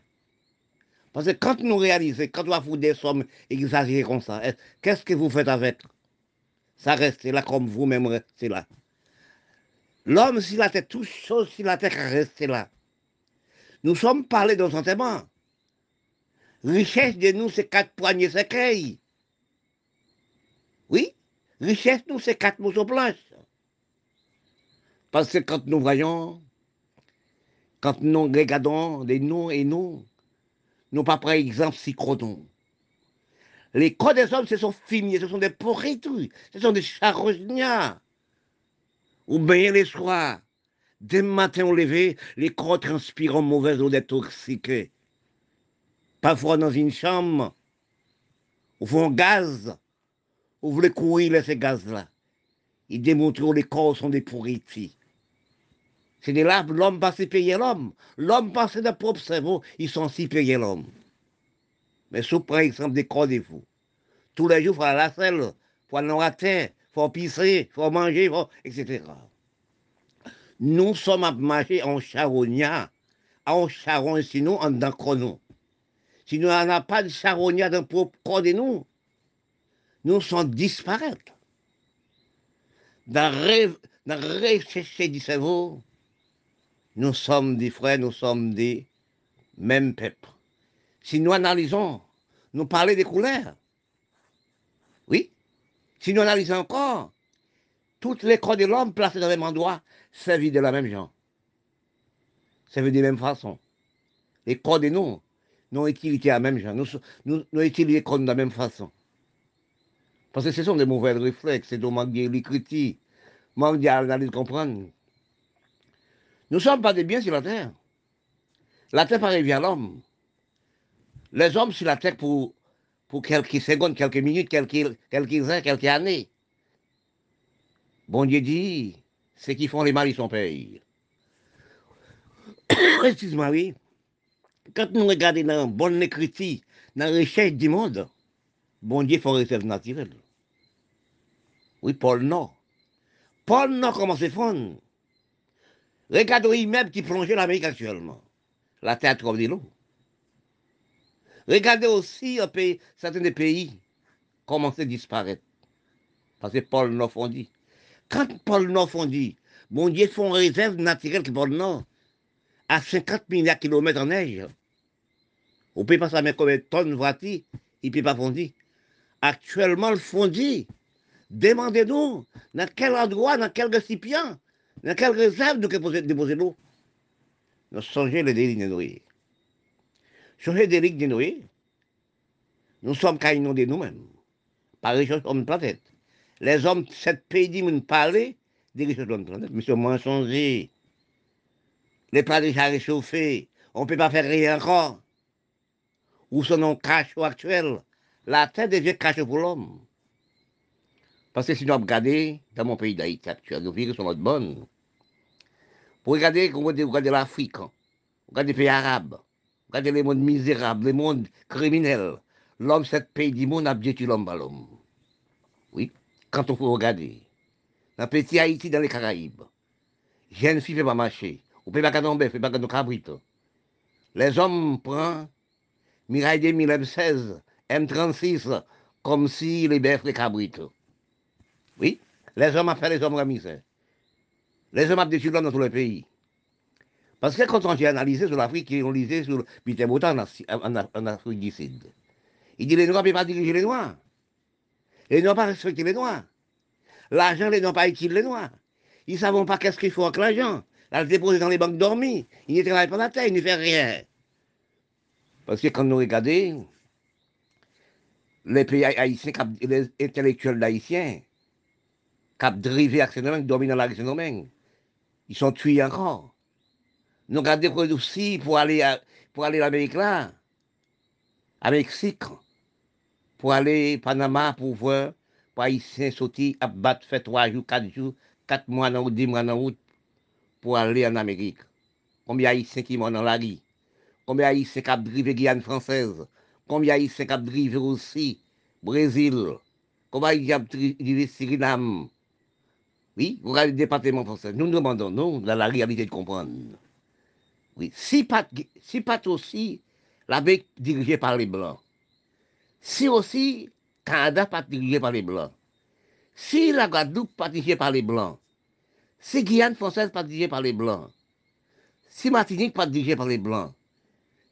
Parce que quand nous réalisons, quand on vous des sommes exagérées comme ça, qu'est-ce que vous faites avec? Ça reste là comme vous-même restez là. L'homme, s'il a tête, toute chose, s'il a tête, rester là. Nous sommes parlés dans un témoin. Richesse de nous, c'est quatre poignées secrets. Richesse, nous, c'est quatre mots blanches. Parce que quand nous voyons, quand nous regardons les noms et nous, nous pas par exemple si crodons. Les corps des hommes, ce sont fumiers, ce sont des pourritures, ce sont des charognards. Ou bien les soirs, dès le matin au lever, les corps transpirent en mauvaise eau détoxiquée. Parfois dans une chambre, au fond gaz, vous voulez courir ces gaz-là. Ils démontrent que les corps sont des pourritures. C'est de là l'homme passe payer l'homme. L'homme passe de propre cerveau, ils sont si payer l'homme. Mais sous par exemple des corps de vous. Tous les jours, il faut aller à la selle, il faut aller la terre, il faut pisser, il faut manger, etc. Nous sommes à marcher en charognat, en charon sinon en d'un chrono. Si nous n'avons pas de charognat dans le propre corps de nous, nous sommes disparaître. Dans le rechercher du cerveau, nous sommes des frères, nous sommes des mêmes peuples. Si nous analysons, nous parlons des couleurs. Oui. Si nous analysons encore, toutes les corps de l'homme placés dans le même endroit servent de la même genre. Servent de la même façon. Les corps de nous n'ont utilisé la même genre. Nous, nous, nous utilisons les corps de la même façon. Parce que ce sont des mauvais réflexes, c'est donc manque l'écriture, manque d'analyse comprendre. Nous ne sommes pas des biens sur la terre. La terre pareille à l'homme. Les hommes sur la terre pour, pour quelques secondes, quelques minutes, quelques, quelques heures, quelques années. Bon Dieu dit, ceux qui font les mal, ils sont payés. Excuse-moi, oui. Quand nous regardons dans la bonne écriture, dans la recherche du monde, bon Dieu faut réserve naturelle. Oui, Paul non. Paul non comment c'est fond. Regardez l'immeuble qui plongeait l'Amérique actuellement. La terre trouve de l'eau. Regardez aussi pays, certains des pays commencent à disparaître. Parce que Paul Nord dit. Quand Paul Nord dit, mon Dieu font réserve naturelle qui Paul Nord à 50 milliards de kilomètres en neige. On ne peut pas savoir combien de tonnes voiture, il ne peut pas fondre. Actuellement, le fondi, demandez-nous dans quel endroit, dans quel récipient dans quelle réserve nous déposer l'eau Nous songeons le délit de Noé. Changer le délit de Noé, nous sommes caïnons de nous-mêmes. Par les choses comme planète. Les hommes cette pays nous parlent des richesses de planète. Mais c'est mensonger. Les plats déjà réchauffés. On ne peut pas faire rien encore. Où sont nos cachot actuels? La terre devient cachot pour l'homme. Parce que si nous regardons dans mon pays d'Haïti actuel, nos vies sont notre bonnes. Pour regarder, regardez l'Afrique, regardez les pays arabes, regardez les mondes misérables, les mondes criminels. L'homme, cet pays du monde, a détruit l'homme par l'homme. Oui, quand on peut regarder. Dans le petit Haïti, dans les Caraïbes, jeune fille ne peut pas marcher. Ou peut pas tomber, fait pas de cabrito. Les hommes prennent Mirail 2016, M36, comme si les bœufs les cabritos. Oui, les hommes ont fait les hommes remisés. Les hommes ont détruit l'homme dans tous les pays. Parce que quand on a analysé sur l'Afrique, on lisait sur Peter Boutan en, Afrique du Sud. Il dit les Noirs ne peuvent pas diriger les Noirs. Les Noirs ne pas respecter les Noirs. L'argent, les Noirs pas utile les Noirs. Ils ne savent pas qu'est-ce qu'il faut avec l'argent. Là, le déposer dans les banques dormies. Ils ne travaillent pas la terre, ils ne font rien. Parce que quand nous regardons, les pays haïtiens, les intellectuels d'haïtiens, ont drivé avec qui dominent dans la région ils sont tués encore. Nous regardons aussi pour aller à, pour aller l'Amérique là, à Mexique, pour aller Panama pour voir, pour Haïtiens sortir à battre, faire trois jours, quatre jours, quatre mois dans route, dix mois dans route, pour aller en Amérique. Combien d'Haïtiens qui sont dans la rue? Combien d'Haïtiens qui ont drivé Guyane française? Combien d'Haïtiens qui ont drivé aussi Brésil? Combien d'Haïtiens qui ont drivé Suriname? Oui, vous regardez le département français. Nous demandons, nous, dans la réalité de comprendre. Oui, si pas, si pas aussi l'avait dirigé par les Blancs, si aussi Canada pas dirigé par les Blancs, si la Guadeloupe pas dirigée par les Blancs, si Guyane française pas dirigée par les Blancs, si Martinique pas dirigée par les Blancs,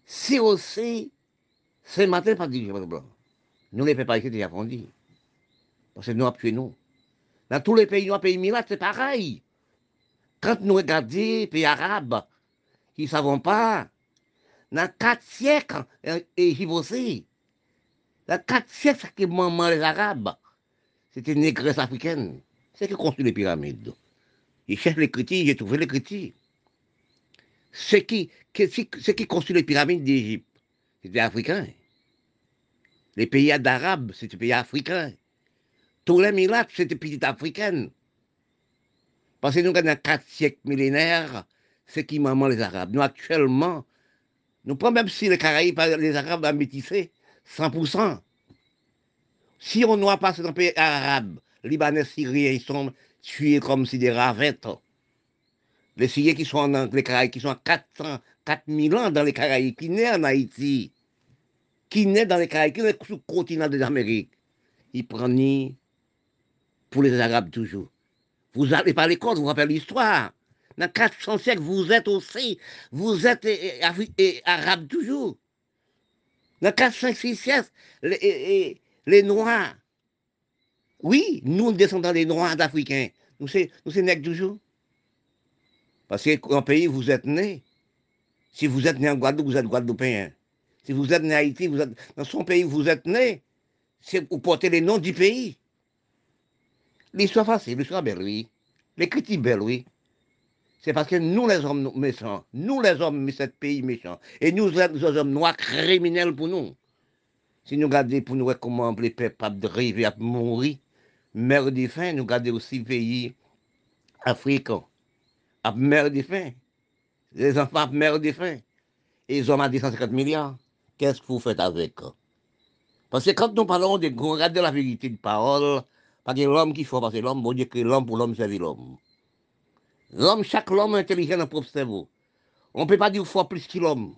si aussi Saint-Martin pas dirigé par les Blancs, nous les pas ici déjà fondus. Parce que nous tué nous. Dans tous les pays, nous pays c'est pareil. Quand nous regardons les pays arabes, qui ne savent pas, dans quatre siècles, et aussi, dans quatre siècles, que maman les Arabes, c'était une négresse africaine. C'est qui construit les pyramides. Ils cherchent les critiques, j'ai trouvé les critiques. Ce qui, construit les pyramides d'Égypte, c'était africain. Les pays d'Arabes, c'était pays africains. Tous les miracles, c'était pays africains. Parce que nous, dans quatre siècles millénaires, c'est qui maman les Arabes. Nous, actuellement, nous prenons même si les Caraïbes, les Arabes ont métissé, 100%. Si on doit passer dans pays arabes, Libanais, Syriens, ils sont tués comme si des ravettes. Les Syriens qui sont dans les Caraïbes, qui sont à 400, 4000 ans dans les Caraïbes, qui naissent en Haïti, qui naissent dans les Caraïbes, qui naissent sur le continent des Amériques, ils prennent pour les Arabes toujours. Vous n'allez pas à l'école, vous rappelez l'histoire. Dans 400 siècles, vous êtes aussi, vous êtes Arabes toujours. Dans 400 siècles, les, les Noirs, oui, nous descendons des Noirs d'Africains. Nous, c'est nègres toujours. Parce qu'en pays, vous êtes né. Si vous êtes né en Guadeloupe, vous êtes Guadeloupéen. Si vous êtes né en Haïti, vous êtes dans son pays, vous êtes né. C'est pour porter les noms du pays. L'histoire facile, l'histoire belle, oui. L'écriture belle, oui. C'est parce que nous, les hommes méchants, nous, les hommes, ce pays méchant, et nous, les hommes noirs criminels pour nous. Si nous regardons pour nous comment les peuples rêver à mourir, mère de faim, nous regardons aussi pays africains, à mère de faim. Les enfants meurent de faim. Et ils ont à 250 milliards. Qu'est-ce que vous faites avec Parce que quand nous parlons de regarder la vérité de parole, parce que l'homme qui faut, parce que l'homme, bon Dieu, que l'homme pour l'homme, c'est l'homme. L'homme, chaque homme intelligent dans son cerveau. On ne peut pas dire qu'il faut plus que l'homme.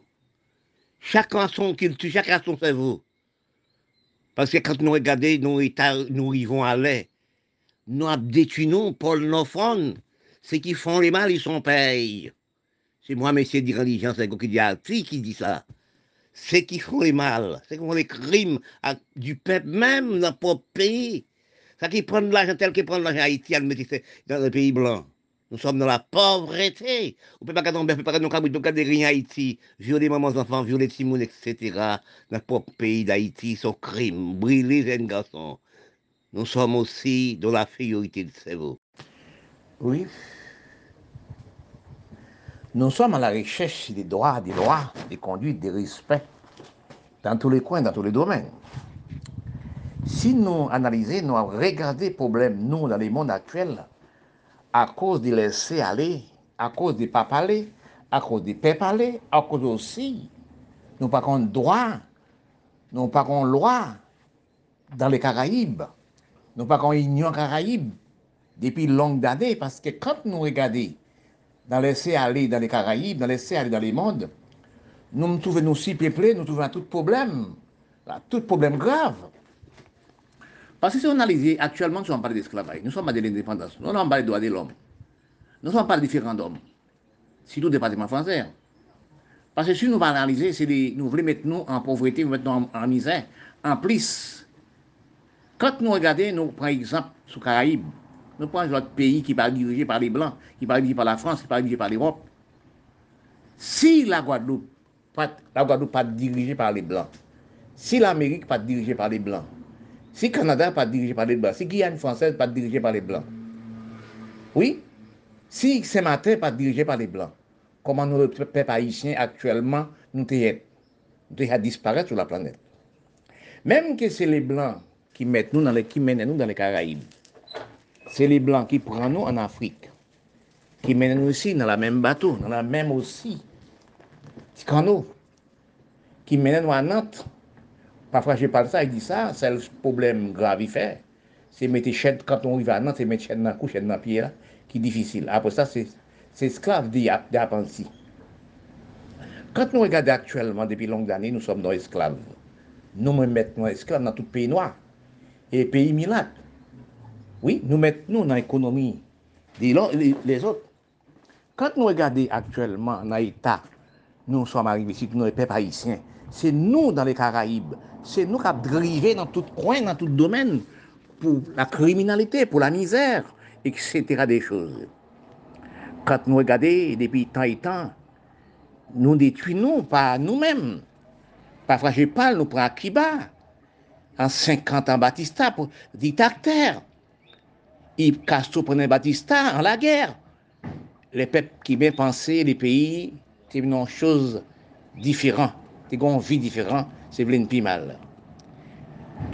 Chacun a son culture, chacun a son cerveau. Parce que quand nous regardons états, nous arrivons à l'air, nous nous, Paul Nofron, ceux qui font les mal, ils sont payés. C'est moi, messieurs de religion, c'est qui dit qui dit ça? Ceux qui font les mal, ceux qui les crimes du peuple même dans notre pays. Ceux qui prennent l'argent tel qu'ils prennent l'argent haïtien, dans le pays blanc. Nous sommes dans la pauvreté. On ne peut pas tomber, on peut pas nous garder rien Haïti, violer mamans enfants, violer timounes, etc. Dans le propre pays d'Haïti, son crime, brûler jeunes garçons. Nous sommes aussi dans la féorité de cerveau. Oui. Nous sommes à la recherche des droits, des lois, des conduites, des respects, dans tous les coins, dans tous les domaines. Si nous analysons, nous regardons le problème, nous, dans le monde actuel, à cause de laisser aller, à cause de ne pas parler, à cause de ne pas parler, à cause aussi, nous pas de droit, nous pas de loi dans les Caraïbes, nous pas de union Caraïbes depuis longue d'années, parce que quand nous regardons dans laisser aller dans les Caraïbes, dans laisser aller dans les mondes, nous trouvons nous si peuplés, nous trouvons tout problème, tout problème grave. Parce que si on analyse, actuellement, nous sommes pas d'esclavage, nous sommes pas de l'indépendance, nous sommes pas des droits de l'homme, nous sommes pas de référendum, surtout le département français. Parce que si nous analysons, c'est nous voulons mettre nous en pauvreté, nous mettre nous en, misère. En plus, quand nous regardons, nous prenons exemple sur Caraïbes, nous prenons notre pays qui n'est dirigé par les Blancs, qui n'est dirigé par la France, qui n'est pas dirigé par l'Europe. Si la Guadeloupe, pas, la Guadeloupe pas dirigée par les Blancs, si l'Amérique pas dirigée par les Blancs, si le Canada n'est pas dirigé par les Blancs, si Guyane française n'est pas dirigée par les Blancs, oui, si Saint-Martin n'est pas dirigé par les Blancs, comment nous, le peuple haïtien, actuellement, nous sommes à disparaître sur la planète. Même que c'est les Blancs qui mettent nous dans les, qui mènent nous dans les Caraïbes, c'est les Blancs qui prennent nous en Afrique, qui mènent nous aussi dans la même bateau, dans la même aussi, qui mènent nous à Nantes. Pa fraje pal sa, ek di sa, sel problem gravi fè, se mette chèd, kanton riva nan, se mette chèd nan kou, chèd nan piye la, ki difisil. Apo sa, se esklav di apansi. Kant nou regade aktuelman, depi long dani, nou som nou esklav. Nou mè mèt nou esklav nan tout peyi noa, e peyi milat. Oui, nou mèt nou nan ekonomi les ot. Kant nou regade aktuelman nan eta, nou som arrive si, nou e pep haisyen, se nou dan le Karaib, c'est nous qui avons drivé dans tout coin, dans tout domaine, pour la criminalité, pour la misère, etc. des choses. Quand nous regardons depuis tant et temps, nous détruisons pas nous-mêmes. Parfois, je parle, nous prenons Akiba. En 50 ans, Batista, pour dictateur. Yves Castro prenait Batista en la guerre. Les peuples qui bien pensaient, les pays, c'est une chose différente. te gon vi diferan, se vle n pi mal.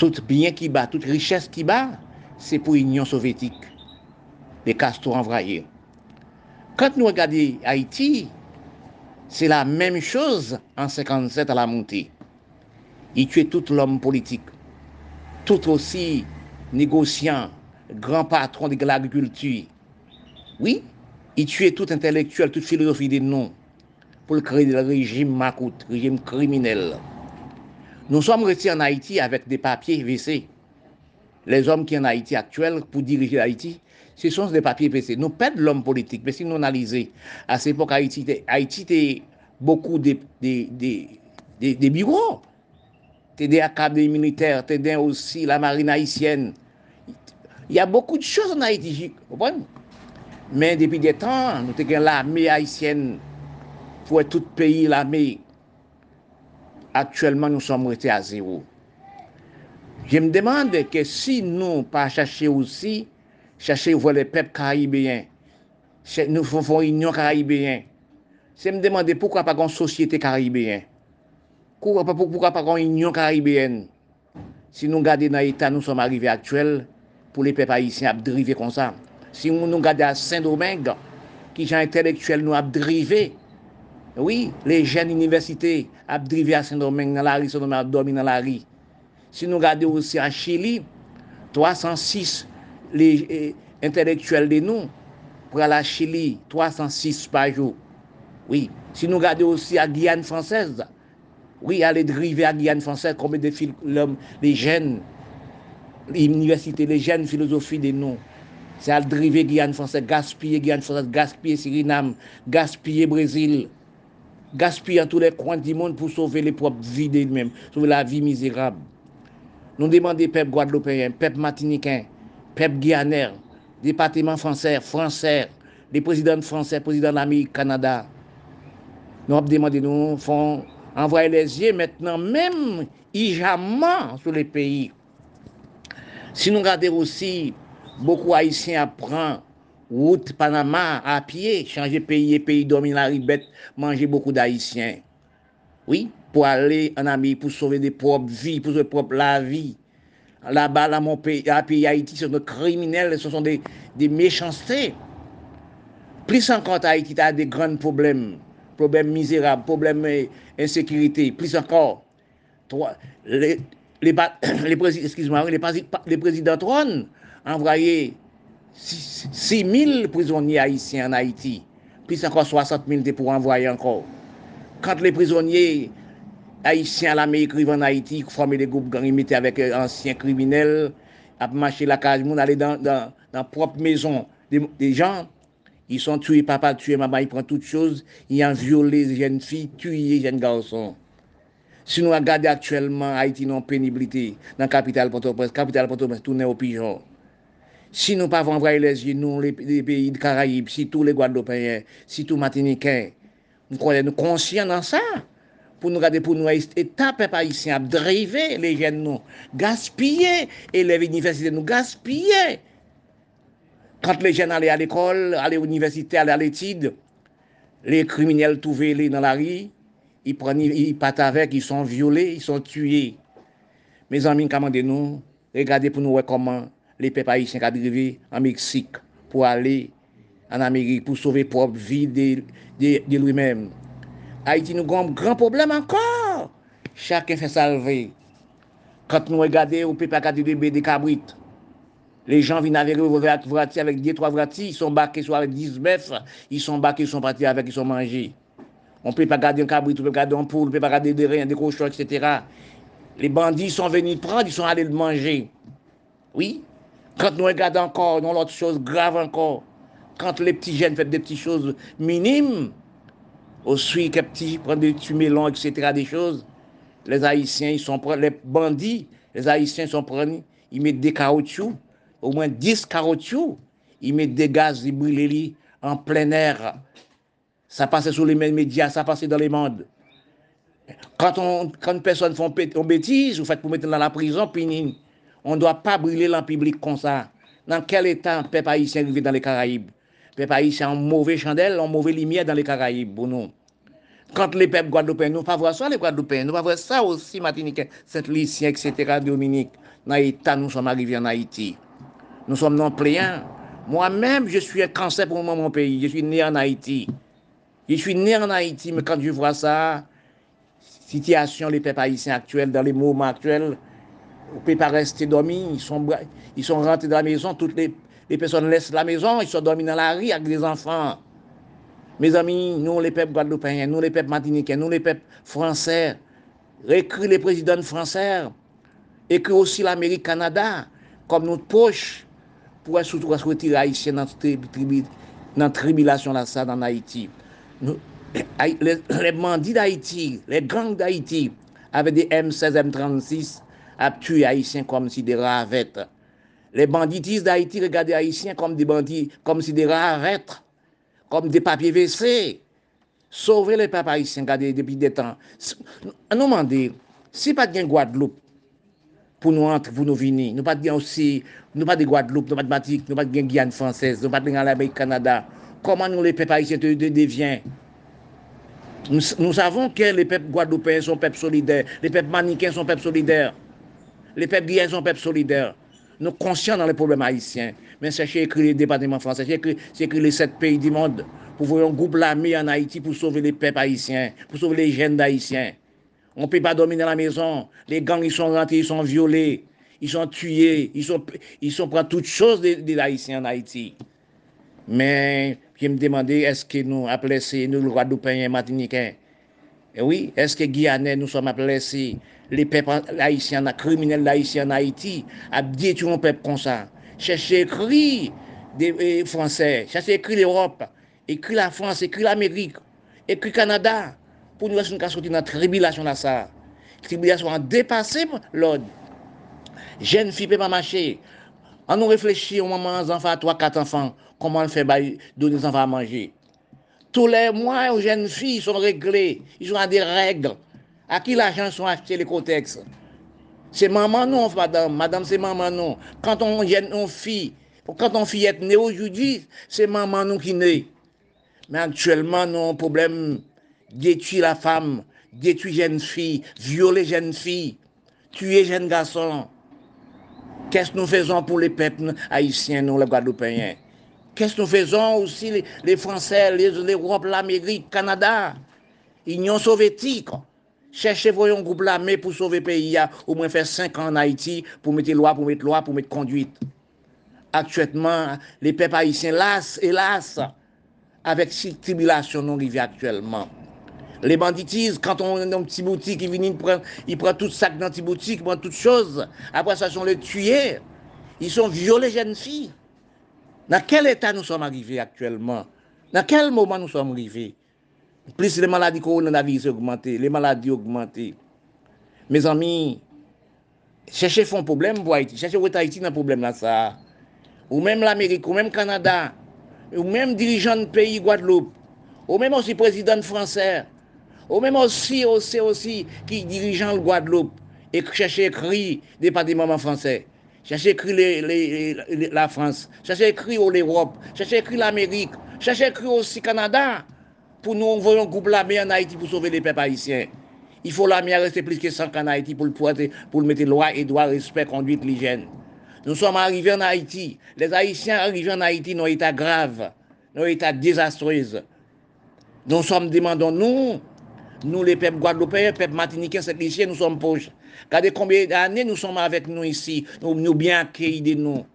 Tout byen ki ba, tout riches ki ba, se pou Union Sovjetik. Le kasto envraye. Kant nou regade Haiti, se la menm chose an 57 a la monte. Y tue tout l'homme politik. Tout osi negosyan, gran patron de l'agrikultu. Oui, y tue tout intelektuel, tout filosofi de nou. pour créer le régime macoute, régime criminel. Nous sommes restés en Haïti avec des papiers VC. Les hommes qui en Haïti actuels pour diriger Haïti, ce sont des papiers VC. Nous perdons l'homme politique, mais si nous analysons, à cette époque, Haïti était, Haïti était beaucoup des de, de, de, bureaux. T'es des académies militaires, t'es aussi la marine haïtienne. Il y a beaucoup de choses en Haïti, vous comprenez? Mais depuis des temps, nous avons l'armée haïtienne pou e tout peyi l'Amerik, aktuelman nou som rete a zero. Je me demande ke si nou pa chache ousi, chache ou vole pep karibéen, nou fon union karibéen, se me demande poukwa pa kon sosyete karibéen, poukwa pa kon union karibéen, si nou gade nan etat nou som arrive aktuel, pou le pep haïsien ap drive kon sa. Si nou nou gade a Saint-Domingue, ki jan intelektuel nou ap drive, Oui, le jen universite ap drive a Saint-Domingue nan la ri, Saint-Domingue ap dormi nan la ri. Si nou gade ou se a Chili, 306 le eh, intelektuel de nou, pral a Chili, 306 pa jou. Oui, si nou gade ou se a Guyane Fransez, oui, ale drive a Guyane Fransez, kome de fil l'homme, le jen, l'universite, le jen filosofi de nou. Se al drive Guyane Fransez, gaspye Guyane Fransez, gaspye Suriname, gaspye Brésil, gaspille tous les coins du monde pour sauver les propres vies d'elles-mêmes, sauver la vie misérable. Nous demandons peuple guadeloupéen, peuple martiniquain, peuple guyanais, département français, français, les présidents français, présidents l'Amérique, Canada. Nous demandons, nous font envoyer les yeux maintenant, même hijamment sur les pays. Si nous regardons aussi, beaucoup haïtiens apprennent route Panama à pied, changer pays pays domine la ribette, manger beaucoup d'Haïtiens. Oui, pour aller en Amérique, pour sauver des propres vies, pour sauver propre la vie. Là-bas, là, mon pays, à pays Haïti, ce sont des criminels, ce sont des, des méchancetés. Plus encore, Haïti a des grands problèmes. Problèmes misérables, problèmes euh, insécurité. Plus encore, trois, les, les, les, les, excuse les présidents trônes envoyés 6.000 prisonniers haïtiens en Haïti, plus encore 60.000 de pour envoyer encore. Quand les prisonniers haïtiens à l'Amérique arrivent en Haïti, former des groupes gangs avec euh, anciens criminels, à marcher la cage, aller dans, dans, dans propre maison des, des gens, ils sont tués, papa tué, maman, ils prennent toutes choses, ils ont violé les jeunes filles, tué les jeunes garçons. Si nous regardons actuellement Haïti non pénibilité dans la capitale Port-au-Prince, capitale Port-au-Prince tournée au pigeon. Si nous pas envoyer les yeux, nous, les, les pays de Caraïbes, si tous les Guadeloupéens, si tous les Martiniquais, nous sommes conscients dans ça. Pour nous garder, pour nous, étape haïtien, à driver les jeunes, nous, gaspiller, élèves universitaires, nous gaspiller. Quand les jeunes allaient à l'école, allaient à l'université, allaient à l'étude, les criminels trouvaient les dans la rue, ils, prennent, ils partent avec, ils sont violés, ils sont tués. Mes amis, commandez-nous, regardez pour nous voir comment les peuples haïtiens arrivent en Mexique pour aller en Amérique, pour sauver propre vie de, lui-même. Haïti, nous avons un grand problème encore. Chacun fait salver. Quand nous regardons, peut pas regarder des cabrites. Les gens viennent avec vrati, avec deux, trois vratis, ils sont baqués sur 10 bœufs, ils sont baqués, ils sont partis avec, ils sont mangés. On ne peut pas garder un cabrit, on peut pas garder un poule, on ne peut pas garder des reins, des cochons, etc. Les bandits sont venus prendre, ils sont allés le manger. Oui. Quand nous regardons encore, dans l'autre chose grave encore, quand les petits jeunes font des petites choses minimes, aussi que petits prennent des tumélons, etc., des choses, les Haïtiens, ils sont les bandits, les Haïtiens sont prenus, ils mettent des caoutchoucs, au moins 10 caoutchoucs, ils mettent des gaz, ils brûlent en plein air. Ça passait sur les médias, ça passait dans les mondes. Quand, on, quand une personne fait une bêtise, vous faites pour mettre dans la prison, puis On ne doit pas brûler l'en public comme ça. Dans quel état le peuple haïtien vit dans les Caraïbes Le peuple haïtien en mauvaise chandelle, en mauvaise lumière dans les Caraïbes. Bon, non. Quand les peuples guadeloupéens, nous ne pas voir ça, les guadeloupéens, nous ne pas voir ça aussi, Martiniquais, Saint-Lucien, etc., Dominique. Dans l'état, nous sommes arrivés en Haïti. Nous sommes non pléants. Moi-même, je suis un cancer pour moi, mon pays. Je suis né en Haïti. Je suis né en Haïti, mais quand je vois ça, situation des peuples haïtiens actuels, dans les moments actuels, On ne peut pas rester dormir. Ils sont, ils sont rentrés dans la maison. Toutes les, les personnes laissent la maison. Ils sont dormis dans la rue avec des enfants. Mes amis, nous les peuples guadeloupéens, nous les peuples martiniquais, nous les peuples français, écris les présidents français, écris aussi l'Amérique, Canada, comme notre poche, pour surtout retirer haïtien dans la tribulation là, ça, dans Haïti. Nous, les, les bandits d'Haïti, les gangs d'Haïti, avec des M16, M36, à tuer Haïtiens comme si des ravettes. Les banditistes d'Haïti regardaient Haïtiens comme des bandits, comme si des ravettes, comme des papiers WC. Sauver les peuples haïtiens, regardez, depuis des temps. Nous demandons, si pas de Guadeloupe, pour nous entrer, pour nous venir, nous pas de aussi, nous pas de Guadeloupe, nous pas de Martinique, nous pas de Guyane française, nous pas de l'Amérique, Canada. Comment nous, les peuples haïtiens, deviennent? Nous, nous, savons que les peuples guadeloupéens sont peuples solidaires, les peuples manicains sont peuples solidaires, Le pep guyè son pep solidèr. Nou konsyon nan le problem haïsyen. Men seche ekri le departement fransè, seche ekri le set peyi di mond pou voyon goup la mi an Haïti pou souve le pep haïsyen, pou souve le jen d'haïsyen. On pe pa domine la mezon. Le gang y son rentre, y son viole, y son tuye, y son, son pran tout chose de haïsyen an Haïti. Men, ki m demande, eske nou aple se nou lwa doupen yon matiniken? Et oui, est-ce que Guyanais, nous sommes appelés les peuples haïtiens, les criminels haïtiens en Haïti, à détruire un peuple comme ça? Cherchez écrit des Français, cherchez écrit l'Europe, écrit la France, écrit l'Amérique, écrit Canada, pour nous laisser sortir dans la tribulation là ça? Tribulation a dépassé l'ordre. Jeune fille pas marcher. On nous réfléchit au moment où enfants, trois, quatre enfants, comment on fait donner aux enfants à manger. Tous les mois, les jeunes filles sont réglées, ils ont des règles. À qui l'argent sont achetés les contextes C'est maman non, madame. Madame, c'est maman non. Quand on jeune une fille, quand on fille est née aujourd'hui, c'est maman nous qui naît. Mais actuellement, nous un problème détruire la femme, détruire jeune fille, violer jeune fille, tuer jeune garçon. Qu'est-ce que nous faisons pour les peuples haïtiens, nous, les Guadeloupéens? Qu'est-ce que nous faisons aussi, les, Français, l'Europe, l'Amérique, le Canada, l'Union soviétique Cherchez voyons groupe l'armée pour sauver le pays, au moins faire 5 ans en Haïti, pour mettre loi, pour mettre loi, pour mettre conduite. Actuellement, les peuples haïtiens, hélas, hélas, avec cette tribulation nous vivons actuellement. Les banditismes, quand on est dans une petite boutique, ils viennent, ils prennent, tout sac dans une boutique, ils prennent toutes choses. Après ça, ils sont les tués. Ils sont violés jeunes filles. Dans quel état nous sommes arrivés actuellement? Dans quel moment nous sommes arrivés? Plus les maladies coronavirus augmentées, les maladies augmentées. Mes amis, cherchez font problème pour Haïti. Cherchez où Haïti dans problème là, ça. Ou même l'Amérique, ou même le Canada, ou même dirigeant de pays Guadeloupe, ou même aussi président français, ou même aussi, aussi, aussi, qui dirigeant le Guadeloupe, et cherchez écrit département français. cherchez écrit les, les, les, la France, cherchez écrit l'Europe, cherchez écrit l'Amérique, cherchez écrit aussi Canada, pour nous envoyer un groupe l'armée en Haïti pour sauver les peuples haïtiens. Il faut l'armée rester plus que 100 en Haïti pour le, poiter, pour le mettre loi et droit, respect, conduite, l'hygiène. Nous sommes arrivés en Haïti. Les Haïtiens arrivés en Haïti, nos états graves, nos états désastreux. Nous sommes, demandons-nous, Nous, les peuples guadeloupéens, peuples martiniquais, c'est ici, nous sommes pauvres. Regardez combien d'années nous sommes avec nous ici. Nous, nous bien accueillis de nous.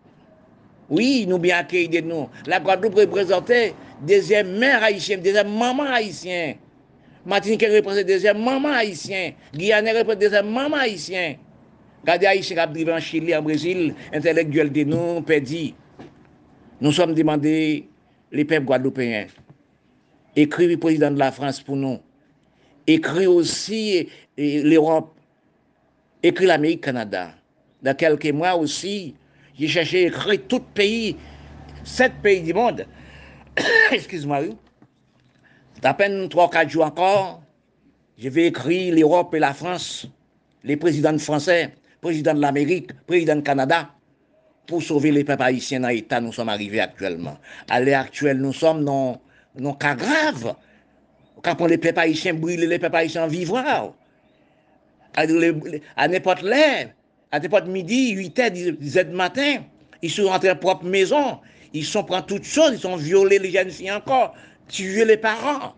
Oui, nous bien accueillis de nous. La Guadeloupe représentait deuxième mère haïtienne, deuxième maman haïtienne. Martinique représente deuxième maman haïtienne. Guyane représente deuxième maman haïtienne. Regardez Haïtien qui a drivé en Chili, en Brésil, intellectuel de nous, perdu. Nous sommes demandés, les peuples guadeloupéens, écrivez le président de la France pour nous. Écrit aussi l'Europe, écrit l'Amérique, Canada. Dans quelques mois aussi, j'ai cherché à écrire tout pays, sept pays du monde. Excuse-moi. À peine trois, quatre jours encore, je vais écrire l'Europe et la France, les présidents français, président de l'Amérique, président du Canada, pour sauver les peuples haïtiens dans l'état nous sommes arrivés actuellement. À l'heure actuelle, nous sommes dans un cas grave. kapon le pep haïtien brile, le pep haïtien vivra. A n'importe lè, a n'importe midi, 8è, 10è de matin, ils sont rentrés à leur propre maison, ils sont prend toutes choses, ils ont violé les jeunes filles encore, tué les parents.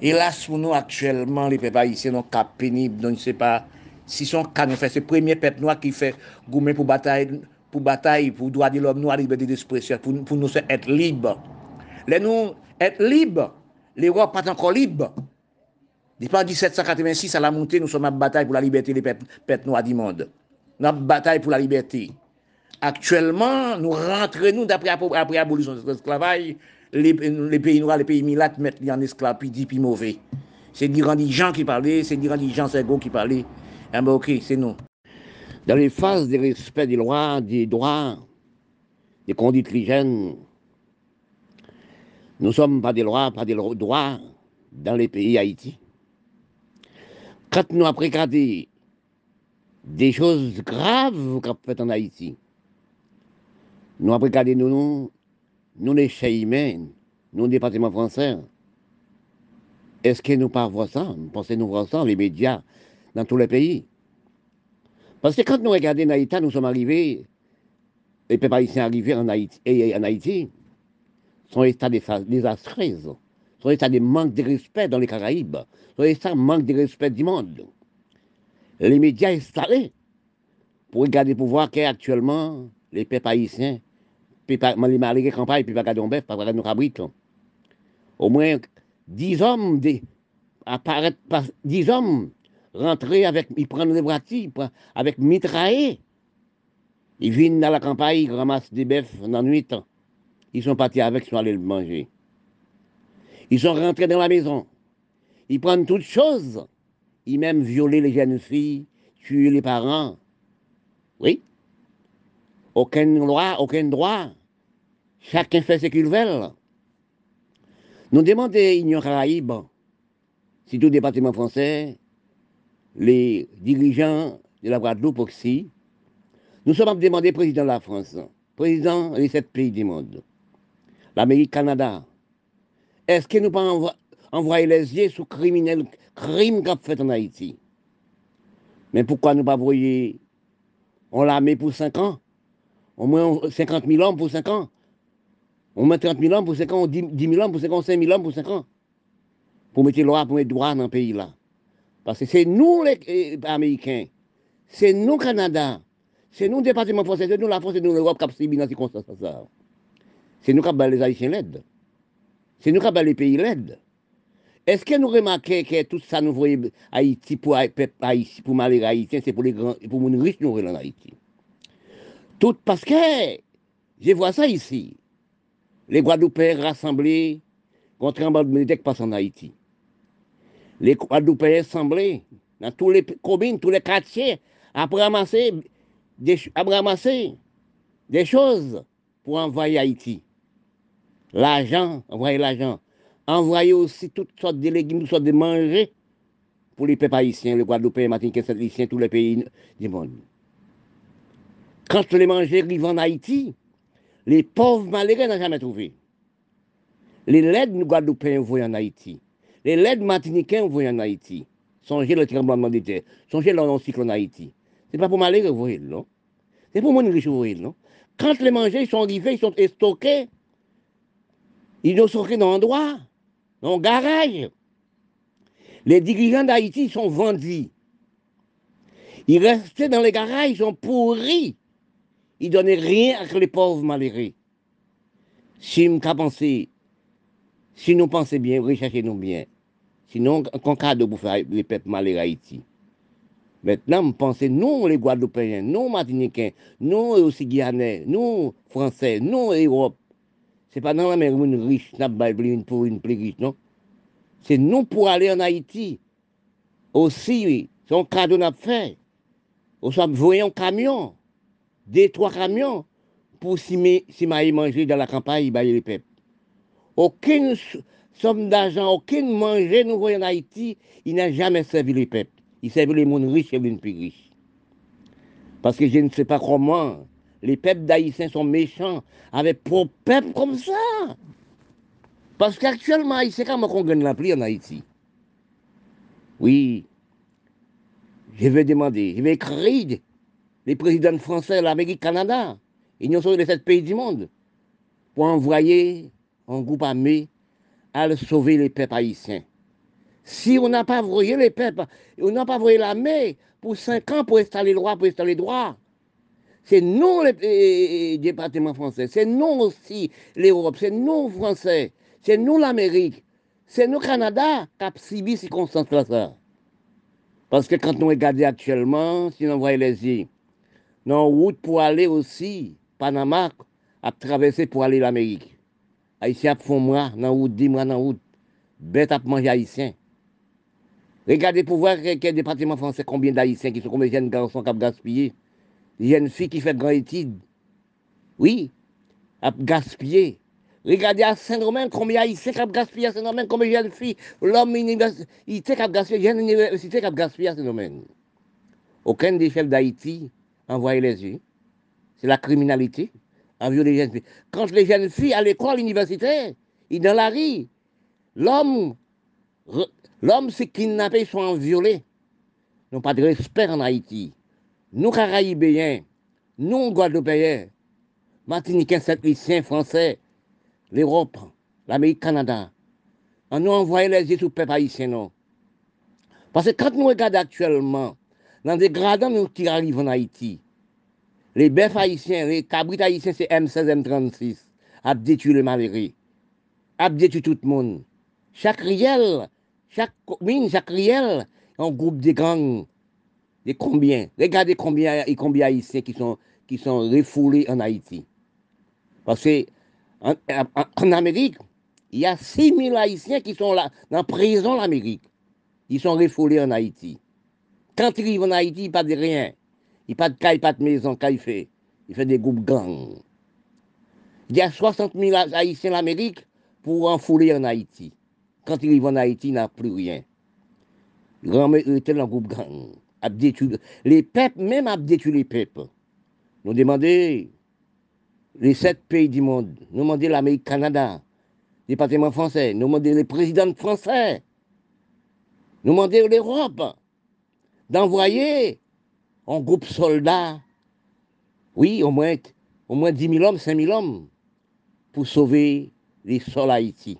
Et là, sous nous, actuellement, les peuples haïtiens ont cap pénible, donc je ne sais pas si son cas nous fait, c'est le premier peuple noir qui fait goumer pour bataille, pour bataille, pour droit de l'homme noir, liberté d'expression, pour, pour nous être libres. Les nous, être libres, les rois pas encore libres. Depuis 1786 à la montée, nous sommes en bataille pour la liberté des peuples, noirs du monde. Notre bataille pour la liberté. Actuellement, nous rentrons, nous, d'après après l'abolition de l'esclavage, les, les, pays noirs, les pays milates mettent en esclavage, puis dit, puis mauvais. C'est des gens qui parlaient, c'est des gens qui parlaient. Ah ben ok, c'est nous. Dans les phases de respect des lois, des droits, des conduites nous sommes pas des lois, pas des droits dans les pays Haïti. Quand nous avons regardé des choses graves qu'on fait en Haïti, nous avons regardé nous, nous les humains, nous le département français. Est-ce que nous pas ça? Pensez-nous voir ça, les médias, dans tous les pays. Parce que quand nous regardons Haïti, nous sommes arrivés, les peuples haïtiens arrivés en en Haïti, sont état désastreux, sont état de manque de respect dans les Caraïbes, sont état de manque de respect du monde. Les médias installés pour regarder, pour voir qu'actuellement, les peuples haïtiens, les malgré campagne, puis pas bœuf, pas regarder nos cabrites. Au moins, dix hommes, apparaissent, dix hommes rentrer avec, ils prennent des voitures avec mitraillés. Ils viennent dans la campagne, ils ramassent des bœufs dans la nuit. Ils sont partis avec, ils sont allés le manger. Ils sont rentrés dans la maison. Ils prennent toutes choses. Ils même violer les jeunes filles, tuer les parents. Oui. Aucune loi, aucun droit. Chacun fait ce qu'il veut. Nous demandons à l'Union Caraïbe, si tout département français, les dirigeants de la Guadeloupe aussi, nous sommes demandés président de la France, président des sept pays du monde, l'Amérique, Canada. Est-ce que nous pouvons envoyer les yeux sur criminels, crimes qu'a fait en Haïti? Mais pourquoi nous pas envoyer On l'a mis pour 5 ans, au moins 50 000 hommes pour 5 ans. On met 30 000 hommes pour 5 ans, 10 000 hommes pour 5 ans, 5 000 hommes pour 5 ans. Pour mettre loi, pour mettre droit dans le pays là. Parce que c'est nous les Américains, c'est nous Canada, c'est nous département français, c'est nous la France, c'est nous l'Europe qui avons subi dans ces circonstances. C'est nous qui avons les Haïtiens l'aide. C'est nous qui avons les pays l'aide. Est-ce que nous remarquons que tout ça nous voyons Haïti pour Haïti, pour malheur haïtien, c'est pour les grands, pour les riches nous en Haïti? Tout parce que je vois ça ici. Les Guadeloupéens rassemblés contre un militaire qui passe en Haïti. Les Guadeloupéens assemblés dans tous les communes, tous les quartiers, ramasser des, après ramasser des choses pour envoyer Haïti. L'argent, envoyer l'argent. Envoyer aussi toutes sortes de légumes, toutes sortes de manger pour les peuples haïtiens, les Guadeloupéens, Martiniquais, saint tous les pays du monde. Quand les manger arrivent en Haïti, les pauvres malheureux n'ont jamais trouvé. Les laides Guadeloupéens voient en Haïti. Les laides martiniquais voient en Haïti. Songez le tremblement de terre. Songez le cyclone en Haïti. Ce n'est pas pour malheureux, vous voyez, non? C'est pour mon riche, vous voyez, non? Quand les manger sont arrivés, ils sont stockés. Ils sont stockés dans un endroit, dans un garage. Les dirigeants d'Haïti sont vendus. Ils restaient dans les garages, ils sont pourris. Ils ne donnaient rien à les pauvres malheureux. Si nous pensons, si nous pensons bien, recherchez-nous bien. Sinon, qu'on cadeau pour faire les peuples malheureux Haïti. Maintenant, je pense, nous, les Guadeloupéens, nous, Martiniquais, nous aussi Guyanais, nous, Français, nous, Europe, c'est pas dans la mer une riche, une pour une plus riche, non? C'est nous pour aller en Haïti. Aussi, c'est un cadeau qu'on fait. On soit voyons un camion, deux, trois camions, pour si manger dans la campagne, bailler les peuples. Aucune somme d'argent, aucune manger, nous voyons en Haïti, il n'a jamais servi les peuples il servent les mondes riches et les plus riches. Parce que je ne sais pas comment les peuples d'Haïtiens sont méchants avec pour peuple comme ça. Parce qu'actuellement, c'est comment qu'on gagne la pluie en Haïti. Oui, je vais demander, je vais écrire les présidents français, l'Amérique, Canada, Union sont les sept pays du monde, pour envoyer un groupe armé à sauver les peuples haïtiens. Si on n'a pas voyé les peuples, on n'a pas voyé l'armée pour cinq ans pour installer le droit, pour installer le droit. C'est nous les, départements français, c'est nous aussi l'Europe, c'est nous Français, c'est nous l'Amérique, c'est nous Canada qui avons subi ces circonstances-là. Parce que quand nous regardons actuellement, si on voit les yeux, dans route pour aller aussi, Panama, à traverser pour aller l'Amérique. Haïtiens font moi, dans route, 10 mois dans route, bête à manger haïtien. Regardez pour voir quel département français, combien d'Haïtiens qui sont, combien de jeunes garçons qui ont gaspillé. Jeunes filles qui font grand étude. Oui, a gaspillé. Regardez à Saint-Romain, combien d'Haïtiens qui ont gaspillé à Saint-Romain, combien de jeunes filles, l'homme jeune université qui a gaspillé à Saint-Romain. Aucun des chefs d'Haïti envoyé les yeux. C'est la criminalité. En les jeunes filles. Quand les jeunes filles à l'école, à l'université, ils dans la rue, l'homme L'homme s'est kidnappé, sont violés. Nous pas de respect en Haïti. Nous, Caraïbéens, nous, Guadeloupéens, Martiniquais, saint Français, l'Europe, l'Amérique, Canada, on nous envoyé les yeux sur le peuple haïtien, non? Parce que quand nous regardons actuellement, dans des gradins qui arrivent en Haïti, les bœufs haïtiens, les cabrites haïtiens, c'est M16, M36, a les malheureux, a tout le monde. Chaque riel, chaque commune, chaque riel, un groupe de gangs. Combien? Regardez combien et combien haïtiens qui sont, qui sont refoulés en Haïti. Parce que en, Amérique, il y a 6 000 Haïtiens qui sont là, dans la prison l'Amérique. Ils sont refoulés en Haïti. Quand ils arrivent en Haïti, ils pas de rien. Ils pas de pas de maison, qu'il fait. Il fait des groupes gangs. Il y a 60 000 Haïtiens en Amérique pour enfouler en Haïti. Quand il arrive en Haïti, il n'a plus rien. Grand-mère était dans le groupe gang. Les peuples, même a les peuples. Nous demandons les sept pays du monde. Nous demandons l'Amérique, Canada, le département français. Nous demandons les présidents français. Nous demandons l'Europe d'envoyer un groupe soldat. Oui, au moins, au moins 10 000 hommes, 5 000 hommes pour sauver les sols Haïti.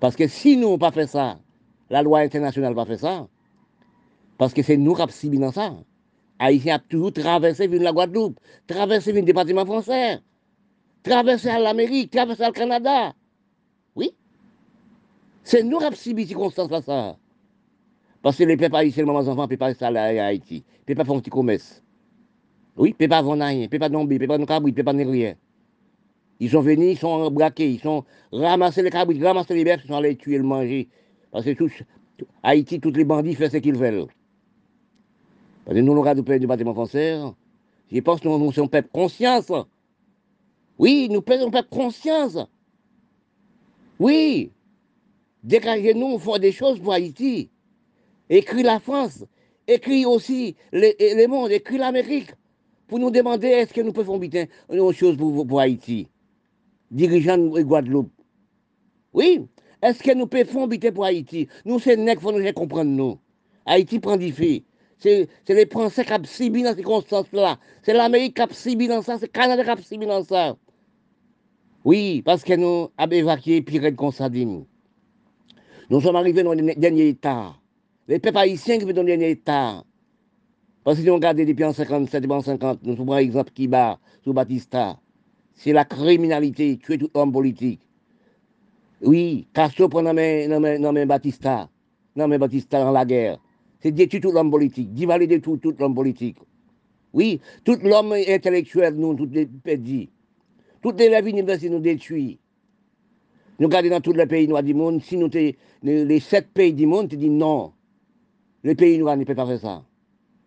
Parce que si nous n'avons pas fait ça, la loi internationale n'a pas fait ça. Parce que c'est nous qui avons dans ça. Haïtien a toujours traversé la Guadeloupe, traversé le département français, traversé l'Amérique, traversé le Canada. Oui, C'est nous qui avons subi ces circonstances ça. Parce que les peuples haïtiens, les mamans enfants, ne peuvent pas rester à Haïti. Ne peuvent pas faire commerce. Oui, ne peuvent pas vendre rien, ne peuvent pas domber, ne peuvent pas rien. Ils sont venus, ils sont braqués, ils sont ramassés les cabrits, ramassés les bêtes, ils sont allés tuer, le manger. Parce que Haïti, tous les bandits font ce qu'ils veulent. Parce nous, le du bâtiment français, je pense que nous, nous sommes peuple conscience. Oui, nous sommes peuple conscience. Oui, dégagez-nous, faisons des choses pour Haïti. Écris la France, écris aussi les, mondes, écris l'Amérique, pour nous demander est-ce que nous pouvons faire une chose pour, Haïti, dirigeant de Guadeloupe. Oui, est-ce que nous pouvons faire pour Haïti? Nous, c'est nègres, faut nous comprendre, nous. Haïti prend du fait. C'est les Français qui ont subi dans ces circonstances-là. C'est l'Amérique qui a subi dans ça, c'est le Canada qui a subi dans ça. Oui, parce que nous avons évacué Pirate Consadine. Nous sommes arrivés dans le dernier état. Les peuples haïtiens qui sont dans le dernier état. Parce que on regarde depuis en 57 et en 50, nous prenons exemple Kiba, sous Batista. C'est la criminalité, tuer tout homme politique. Oui, Castro prend dans mes Batista, mes Batista dans la guerre. C'est détruire tout l'homme politique, de tout, tout l'homme politique. Oui, tout l'homme intellectuel, nous, tout pédis. Toutes les universités nous détruisent. Nous regardons dans tous les pays noirs du monde, si nous les sept pays du monde, tu dis non. Les pays noirs ne peuvent pas faire ça.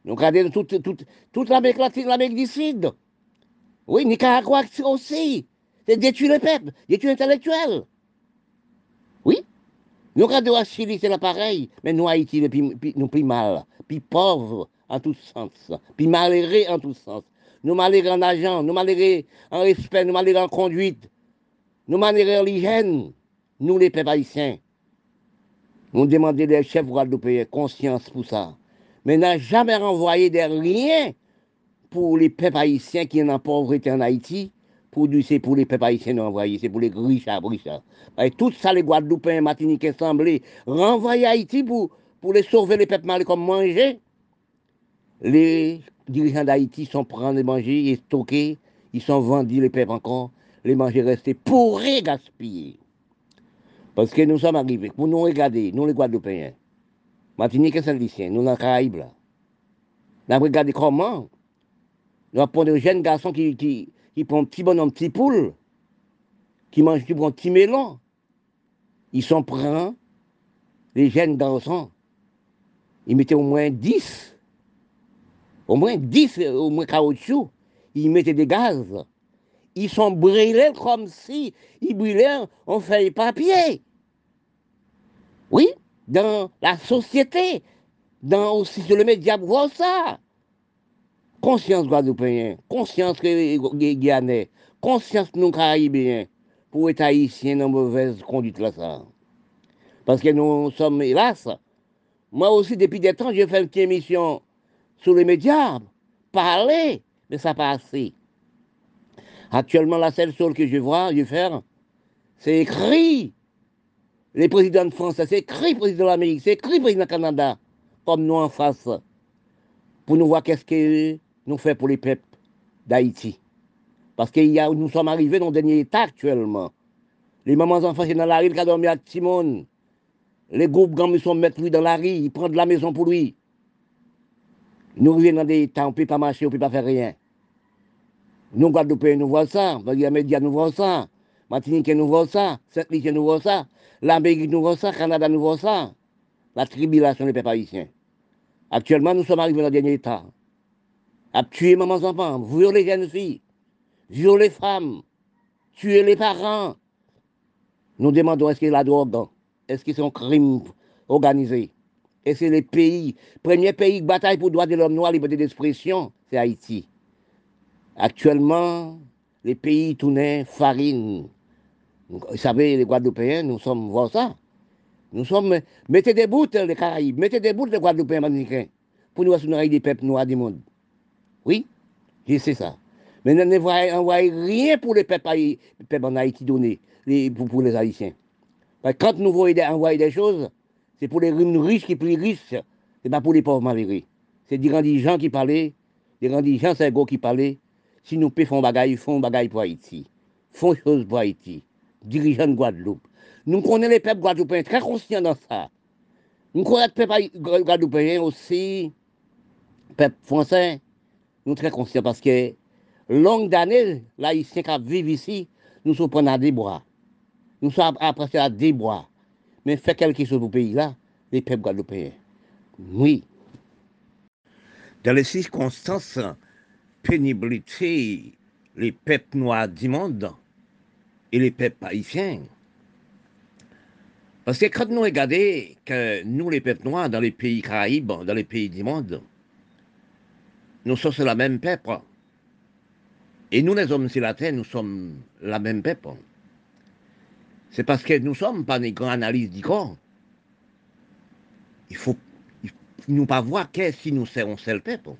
Nous regardons toute, toute, toute l'Amérique latine, l'Amérique du Sud. Oui, Nicaragua aussi. C'est détruire le peuple, détruire l'intellectuel. Nous regardons à Chili, c'est pareil. Mais nous, Haïti, nous plus mal, plus pauvres en tous sens, plus malheureux en tous sens. Nous malheureux en argent, nous malheureux en respect, nous malheureux en conduite, nous malheureux en hygiène, nous les peuples haïtiens. Nous demandons des chefs guadeloupéens conscience pour ça. Mais n'a jamais renvoyé de rien pour les peuples haïtiens qui sont en pauvreté en Haïti. Pour c'est pour les peuples haïtiens envoyés, c'est pour les richards, richards. Et tout ça, les Guadeloupéens, Martiniquais, semblés renvoyer Haïti pour, pour les sauver, les peuples mal comme manger. Les dirigeants d'Haïti sont pris manger et stockés, ils sont vendus, les peuples encore, les manger restés pourris, gaspillés. Parce que nous sommes arrivés, pour nous regarder, nous les Guadeloupéens, Martinique et Saint-Lucien, nous dans les Caraïbes, là. Nous avons regardé comment nous avons des jeunes garçons qui, qui prennent un petit bonhomme, petit poule, qui mangent qui un petit melon. Ils sont prêts, les jeunes garçons, ils mettaient au moins 10 au moins 10, au moins caoutchouc, ils mettaient des gaz. Ils sont brûlés comme si ils brûlaient en feuille papier. Oui, dans la société, dans aussi le média, voir ça. Conscience guadeloupéen, conscience guyanais, conscience nous caribéens, pour être haïtiens dans mauvaise conduite là ça. Parce que nous sommes, hélas, moi aussi depuis des temps, j'ai fait une petite émission sur les médias, parler, mais ça pas assez. Actuellement, la seule chose que je vois, je faire, c'est écrit. Les présidents de France, c'est écrit président de l'Amérique, c'est écrit président du Canada, comme nous en face, pour nous voir qu'est-ce que nous fait pour les peuples d'Haïti. Parce que nous sommes arrivés dans le dernier état actuellement. Les mamans enfants sont dans la rue, ils ont dormi à Timon. Les groupes sont mettre lui dans la rue, ils prennent la maison pour lui. Nous revenons dans des temps, on ne peut pas marcher, on ne peut pas faire rien. Nous, Guadeloupéens, nous voyons ça. Les médias, nous voyons ça. Martinique, nous voyons ça. Saint-Lucie, nous voyons ça. L'Amérique, nous voyons ça. Canada, nous voyons ça. La tribulation des peuples haïtiens. Actuellement, nous sommes arrivés dans le dernier état. À tuer mamans enfants, violer les jeunes filles, violer les femmes, tuer les parents. Nous demandons est-ce qu'il y a la drogue, est-ce qu'ils sont crimes organisés et c'est le pays, premier pays qui bataille pour le droit de l'homme noir, liberté d'expression, c'est Haïti. Actuellement, les pays tournent farine. Vous savez, les Guadeloupéens, nous sommes, voir ça? Nous sommes, mettez des bouts les Caraïbes, mettez des bouts les Guadeloupéens américains, pour nous assurer des peuples noirs du monde. Oui, sais ça. Mais nous n'envoyons rien pour les peuples, en Haïti pour, les Haïtiens. quand nous voyons envoyer des choses, c'est pour les riches qui plus riches, c'est pas pour les pauvres malheureux. C'est des grands gens qui parlaient, des grands gens c'est qui parlaient. Si nous pouvons faire bagaille, font bagaille pour Haïti. Font choses pour Haïti. Dirigeants de Guadeloupe, Nous connaissons les peuples guadeloupéens très conscients dans ça. Nous connaissons les peuples guadeloupéens aussi, peuple français, nous très conscients parce que longue d'années, les Haïtiens qui vivent ici, nous sommes à des bois. Nous sommes appréciés à des bois. Mais fait quelque chose au pays là, les peuples guadeloupéens. Oui. Dans les circonstances, pénibilité, les peuples noirs du monde et les peuples haïtiens. Parce que quand nous regardons que nous, les peuples noirs, dans les pays caraïbes, dans les pays du monde, nous sommes la même peuple. Et nous, les hommes sur la terre, nous sommes la même peuple. C'est parce que nous sommes pas des grandes analyses du corps. Il faut, nous pas voir que si nous serons seul peuple.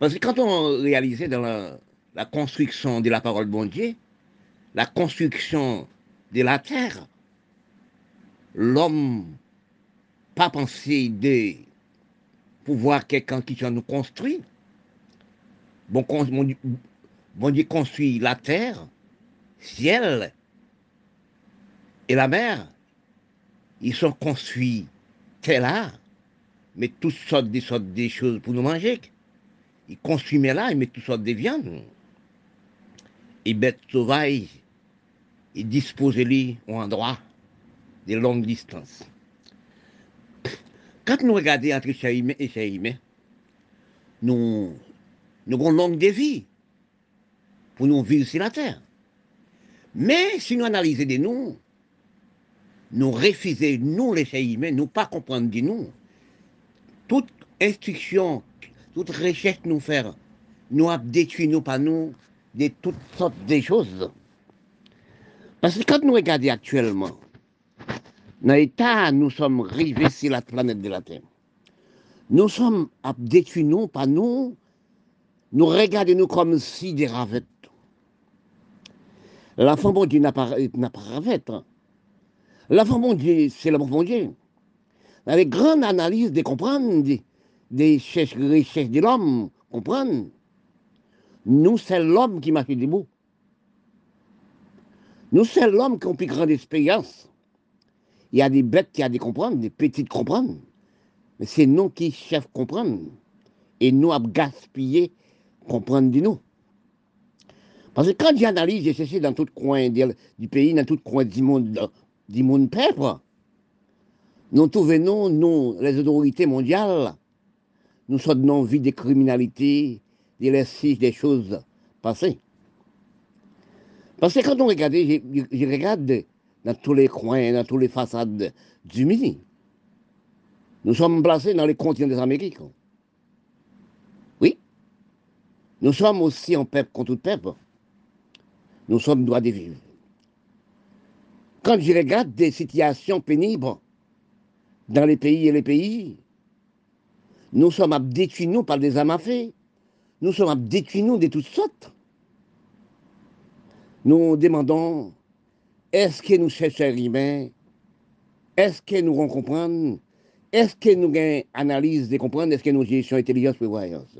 Parce que quand on réalisait dans la, construction de la parole bon Dieu, la construction de la terre, l'homme pas pensé de pouvoir quelqu'un qui nous construit. Bon, Dieu construit la terre, ciel et la mer. Ils sont construits tel là, mais toutes sortes de sortes choses pour nous manger. Ils construisent là, ils mettent toutes sortes de viandes. Et bêtes sauvages, ils disposent les au endroit de longues distances. Quand nous regardons entre Chaïmé et Chaïmé, nous, nous avons longue de vie pour nous vivre sur la terre. Mais si nous analysons de nous, nous refusons, nous les Chaïmé, nous pas comprendre de nous, toute instruction, toute recherche nous faire, nous a nous pas nous de toutes sortes de choses. Parce que quand nous regardons actuellement, dans l'état, nous sommes rivés sur la planète de la Terre. Nous sommes détruits, nous, pas nous. Nous regardons nous comme si des ravettes. L'enfant bon Dieu n'a pas, pas ravette. L'enfant bon Dieu, c'est l'enfant bon Dieu. Avec grande analyse de comprendre, des, des recherches de l'homme, comprendre. Nous, c'est l'homme qui marche debout. Nous, c'est l'homme qui a plus grande expérience. Il y a des bêtes qui ont des comprendre, des petites comprendre. Mais c'est nous qui chefs comprendre. Et nous avons gaspillé comprendre de nous. Parce que quand j'analyse, j'ai cherché dans tout coin du pays, dans tout coin du monde, du monde peuple, nous trouvons, nous, les autorités mondiales, nous sommes dans vie de criminalité, de l'exercice des choses passées. Parce que quand on regarde, je regarde dans tous les coins, dans toutes les façades du Midi. Nous sommes placés dans les continents des Amériques. Oui. Nous sommes aussi en peuple contre tout peuple. Nous sommes droits de vivre. Quand je regarde des situations pénibles dans les pays et les pays, nous sommes détruits nous par des à Nous sommes détruits nous de toutes sortes. Nous demandons est-ce que nous cherchons l'humain Est-ce que nous comprenons Est-ce que nous avons analyse de comprendre? Est-ce que nous gestion intelligence prévoyance?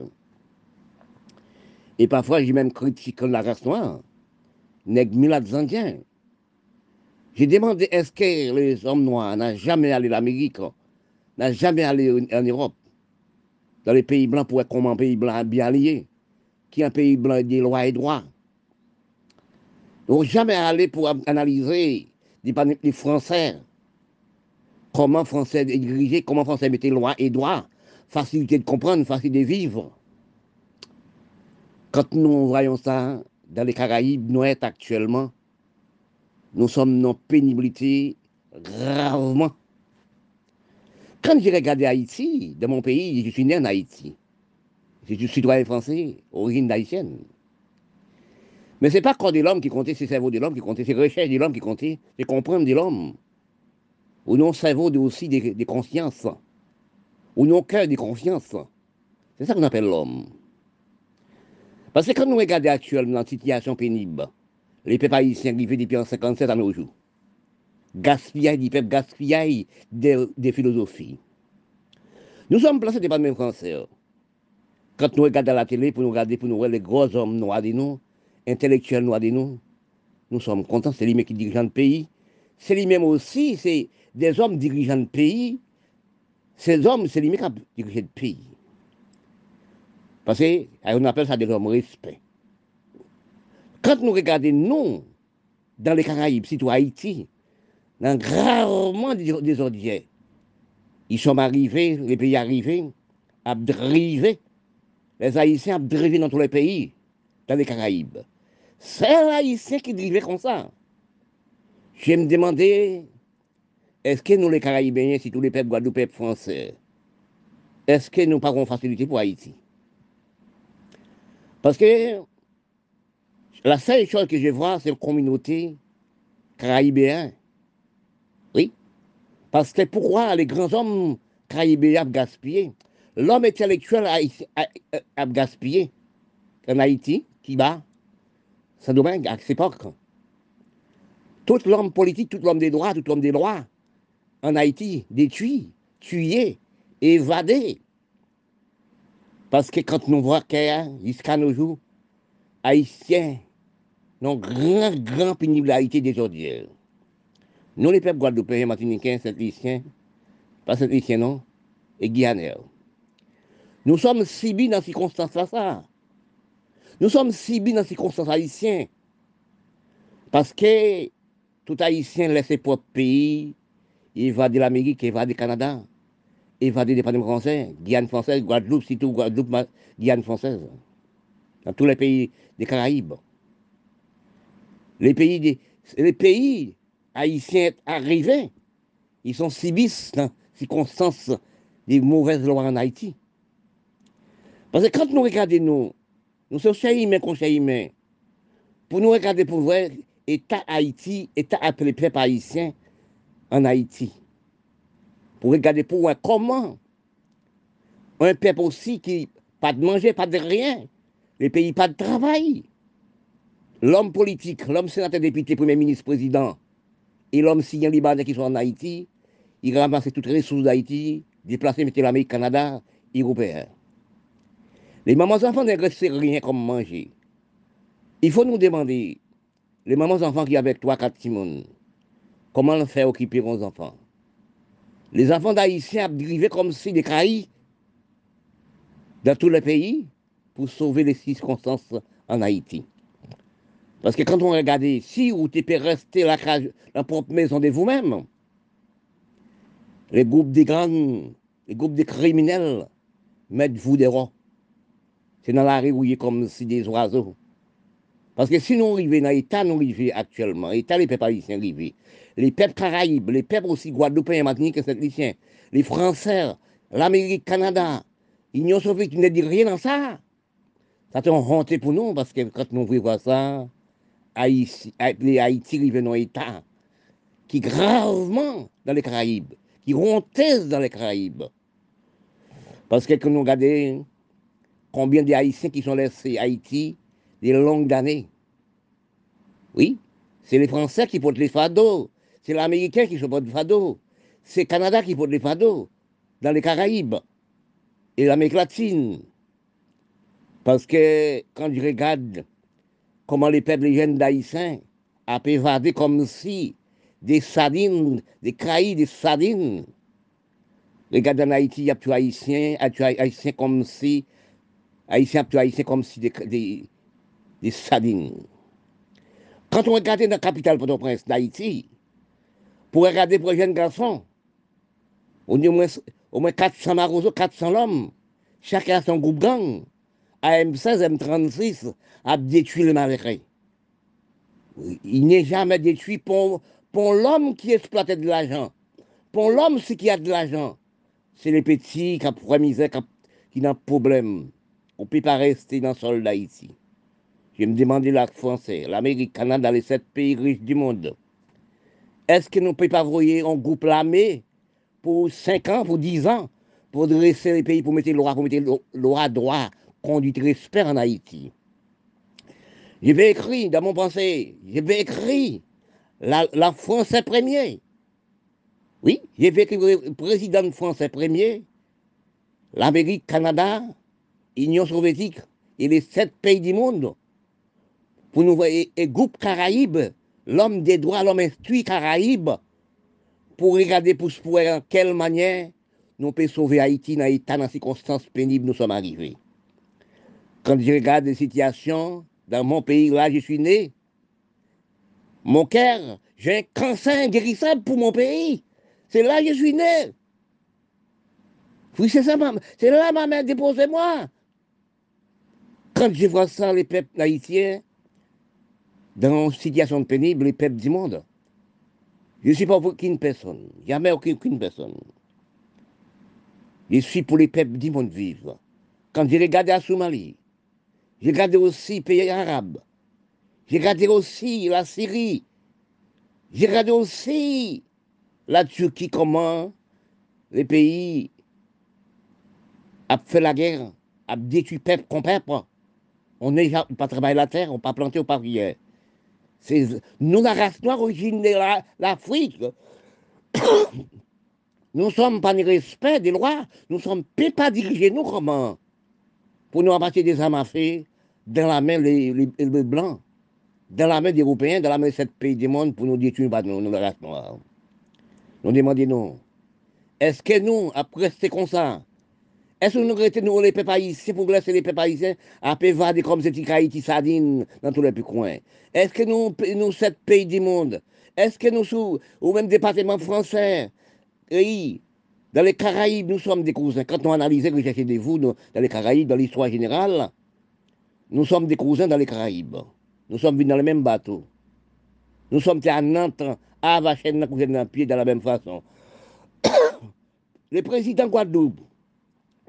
Et parfois, j'ai même critiqué la race noire, les indiens. J'ai demandé est-ce que les hommes noirs n'ont jamais allé en Amérique, n'ont jamais allé en Europe, dans les pays blancs pour être comme un pays blanc bien lié, qui est un pays blanc des lois et droits n'ont jamais allé pour analyser les Français, comment Français est dirigé, comment Français mettait loi et droit, facilité de comprendre, facilité de vivre. Quand nous voyons ça dans les Caraïbes, nous sommes actuellement, nous sommes dans pénibilité gravement. Quand j'ai regardé Haïti, de mon pays, je suis né en Haïti. Je suis citoyen français, origine haïtienne. Mais ce n'est pas corps de l'homme qui comptait, c'est le cerveau de l'homme qui comptait, c'est recherche de l'homme qui comptait, c'est comprendre de l'homme. Ou non cerveau de aussi des, consciences. Ou non cœur des consciences. C'est ça qu'on appelle l'homme. Parce que quand nous regardons actuellement la situation pénible, les peuples haïtiens vivent depuis en 57 à nos jours, gaspillage des peuples, gaspillage des, des, philosophies. Nous sommes placés devant le même français. Quand nous regardons la télé pour nous regarder, pour nous voir les gros hommes noirs de nous, intellectuels noirs de nous, nous sommes contents, c'est lui qui dirige le pays, c'est lui-même aussi, c'est des hommes dirigeants de pays. Ces hommes, c'est lui-même qui dirigent le pays. Parce qu'on appelle ça des hommes respect. Quand nous regardons, nous, dans les Caraïbes, surtout Haïti, dans gravement des ordinaires, ils sont arrivés, les pays arrivés, à driver, les Haïtiens à driver dans tous les pays, dans les Caraïbes. C'est les Haïtiens qui drivaient comme ça. Je me demandais, est-ce que nous, les Caraïbéens, si tous les peuples guadeloupéens français, est-ce que nous pas facilité pour Haïti? Parce que la seule chose que je vois, c'est une communauté caraïbéenne. Oui. Parce que pourquoi les grands hommes caraïbéens ont gaspillé? L'homme intellectuel a, gaspillé en Haïti, qui bat, domaine à cette époque. Tout l'homme politique, tout l'homme des droits, tout l'homme des droits, en Haïti, détruit, tué, évadé. Parce que quand nous voyons jusqu'à nos jours, Haïtiens, non grand, grand pénibilité des ordures. Nous, les peuples guadeloupéens, martiniquais, saint-lyciens, pas saint-lyciens, non, et guyanais. Nous sommes subis dans ces circonstances-là. Nous sommes subis dans ces circonstances haïtiennes. Parce que tout haïtien laisse ses propres pays, il va de l'Amérique, il va du Canada, il va des départements français, Guyane française, Guadeloupe, surtout Guadeloupe, Guyane française. Dans tous les pays des Caraïbes. Les pays, des, les pays haïtiens arrivés, ils sont subissent dans les circonstances des mauvaises lois en Haïti. Parce que quand nous regardons, nous, nous sommes chers humains contre humains, pour nous regarder pour voir l'État Haïti, l'État appelé peuple haïtien en Haïti. Pour regarder pour voir comment un peuple aussi qui pas de manger, pas de rien, les pays pas de travail, l'homme politique, l'homme sénateur, député, premier ministre, président, et l'homme signé libanais qui sont en Haïti, il ramasse toutes les ressources d'Haïti, déplacer, mettre l'Amérique, Canada, européen. Les mamans enfants ne restent rien comme manger. Il faut nous demander, les mamans enfants qui avec toi, quatre timons, comment le faire occuper vos enfants? Les enfants d'Haïtiens ont comme si des cailles dans tous les pays pour sauver les circonstances en Haïti. Parce que quand on regarde ici, où tu peux rester la, propre maison de vous-même, les groupes des grands, les groupes des criminels mettent vous des rois. C'est dans la rue où il est comme si des oiseaux. Parce que si nous arrivons dans l'État, nous arrivons actuellement, l'État, les peuples haïtiens arrivent, les peuples caraïbes, les peuples aussi guadeloupéens, martiniquais, saint les Français, l'Amérique, Canada, l'Union soviétique ne dit rien dans ça. Ça te honte pour nous, parce que quand nous voyons ça, les Haïti arrivent dans l'État, qui gravement dans les Caraïbes, qui rontissent dans les Caraïbes. Parce que quand nous regardons combien de Haïtiens qui sont laissés Haïti des longues années? Oui, c'est les Français qui portent les fados, c'est l'Américain qui porte les fados, c'est le Canada qui porte les fados, dans les Caraïbes et l'Amérique latine. Parce que quand je regarde comment les peuples jeunes d'Haïtiens ont évadé comme si des sardines, des cailles, des sardines. Regarde en Haïti, il y a plus haïtiens, a haïtiens comme si, haïtiens, plus haïtiens comme si des, des, sardines. Quand on regarde dans la capitale Port-au-Prince d'Haïti, pour regarder pour les jeunes garçons, on dit au moins, au moins 400 marosos, 400 hommes, chacun a son groupe gang. AM16, M36 a détruit le marais. Il n'est jamais détruit pour, pour l'homme qui exploitait de l'argent. Pour l'homme qui a de l'argent, c'est les petits qui ont misère, qui de problème. On ne peut pas rester dans le sol d'Haïti. Je me demandais la Français, l'Amérique, le Canada, les sept pays riches du monde. Est-ce que nous ne pouvons pas envoyer un groupe l'armée pour 5 ans, pour 10 ans, pour dresser les pays, pour mettre loi, pour mettre loi droit, conduite respect en Haïti? Je vais écrire dans mon pensée, je vais écrire la, la France premier. Oui, j'ai vais écrire le président français premier, l'Amérique, Canada, Union soviétique et les sept pays du monde pour nous voir, et, groupe Caraïbes l'homme des droits, l'homme instruit Caraïbes, pour regarder pour se en quelle manière nous pouvons sauver Haïti dans l'état, dans les circonstances pénibles nous sommes arrivés. Quand je regarde les situations dans mon pays, là, je suis né, mon cœur, j'ai un cancer inguérissable pour mon pays. C'est là que je suis né. Oui, c'est ça, c'est là ma mère déposez moi. Quand je vois ça, les peuples haïtiens, dans une situation pénible, les peuples du monde, je ne suis pas pour aucune personne, jamais aucune personne. Je suis pour les peuples du monde vivre. Quand j'ai regardé la Somalie, j'ai regardé aussi les pays arabes, j'ai regardé aussi la Syrie, j'ai regardé aussi la Turquie, comment les pays ont fait la guerre, ont détruit peuple contre peuple. On n'est pas travailler la terre, on pas planté, on pas prier. Nous, la race noire, origine de l'Afrique, nous ne sommes pas ni respect des lois, nous ne sommes pas dirigés, nous, comment Pour nous abattre des armes à feu dans la main les, blancs, dans la main des Européens, dans la main de sept pays du monde pour nous détruire, nous, nous, la race noire. Nous demandons, nous, est-ce que nous, après c'est comme ça, est-ce que nous nous les peuples haïtiens pour laisser les peuples à pévader comme ces petits Haïti dans tous les coins Est-ce que nous, nous, sept pays du monde, est-ce que nous, sous, ou même département français, oui, dans les Caraïbes, nous sommes des cousins. Quand on analyse, recherche des vous dans les Caraïbes, dans l'histoire générale, nous sommes des cousins dans les Caraïbes. Nous sommes venus dans le même bateau. Nous sommes à Nantes, à Vachenne, dans la même façon. le président Guadeloupe,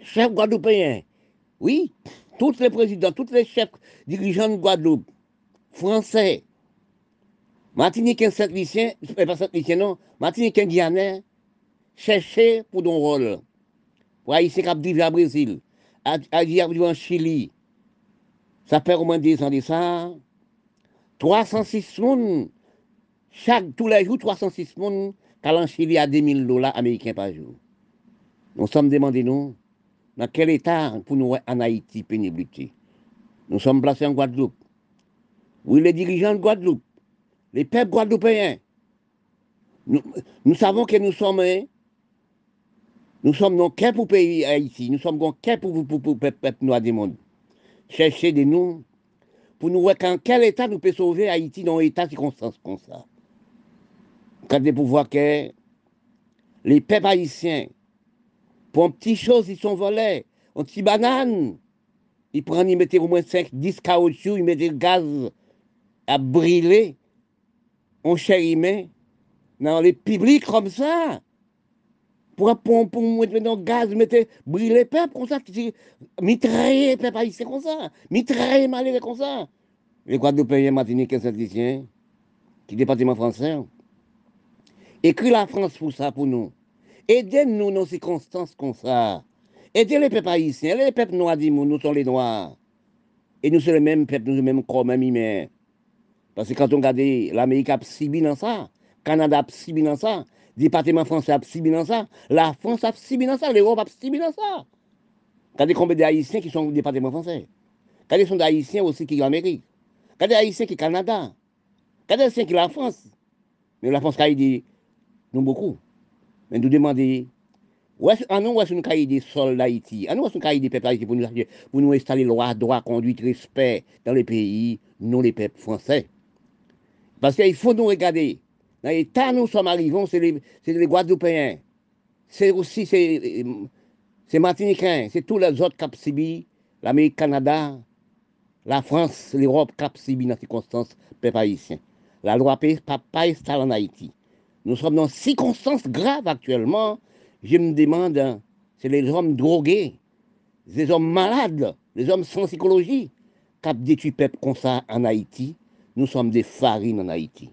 chef guadeloupéen, oui, tous les présidents, tous les chefs dirigeants de Guadeloupe, français, Martinique Saint-Lucien, pas Saint-Lucien, non, Martinique Indianais, chercher pour ton rôle. Pour Haïtien qui vivre au Brésil, à vivre en Chili. Ça fait au moins 10 ans de ça. 306 personnes, chaque, tous les jours, 306 personnes, qui en Chili à 2000 dollars américains par jour. Nous sommes demandés, nous, dans quel état pour nous en Haïti pénibilité. Nous sommes placés en Guadeloupe. Oui, les dirigeants de Guadeloupe, les peuples guadeloupéens, nous, nous savons que nous sommes, nous sommes non qu'un pour pays Haïti, nous sommes non qu'un pour, pour, pour, peuple noir du monde. Cherchez de nous pour nous voir en quel état nous peut sauver Haïti dans un état de circonstance comme ça. Quand des pouvoirs que les peuples haïtiens pour une petite chose, ils sont volés. Un petit banane, ils prennent, ils mettent au moins 5, 10 caoutchouc, ils mettent du gaz à brûler. On chérit dans les publics comme ça. Pour, pour, pour mettre dans le gaz, mettre brûler les peuples comme ça, mitrailler les peuples haïtiens comme ça, mitrailler malheureux comme ça. Les Guadeloupéens, Martinique et Saint-Lucien, qui département français, écrit la France pour ça, pour nous. Aidez-nous dans ces circonstances comme ça. Aidez les peuples haïtiens, les peuples noirs, nous sommes les noirs. Et nous sommes les mêmes peuples, nous sommes les mêmes corps, même humains. Parce que quand on regarde l'Amérique a subi dans ça, Canada a dans ça, le département français a subi dans ça, la France a subi dans ça, l'Europe a subi dans ça. Regardez combien d'Haïtiens qui sont au département français. Regardez sont d'Haïtiens aussi qui sont en Amérique. Regardez Haïtiens qui sont au Canada. Regardez Haïtiens qui sont en France. Mais la France a dit, nous beaucoup. Mais nous demander, où est-ce nous avons des sols d'Haïti nous avons des peuples d'Haïti pour nous, pour nous installer loi, droit, conduite, respect dans les pays, non les peuples français? Parce qu'il faut nous regarder. Dans l'état nous sommes arrivés, c'est les, les Guadeloupéens. C'est aussi c'est Martiniquins, c'est tous les autres subi, l'Amérique, Canada, la France, l'Europe subi dans ces circonstances, peuple haïtien. La loi peut pas installer en Haïti. Nous sommes dans circonstances graves actuellement. Je me demande, hein, c'est les hommes drogués, les hommes malades, les hommes sans psychologie, qui détruit peuple comme ça en Haïti? Nous sommes des farines en Haïti.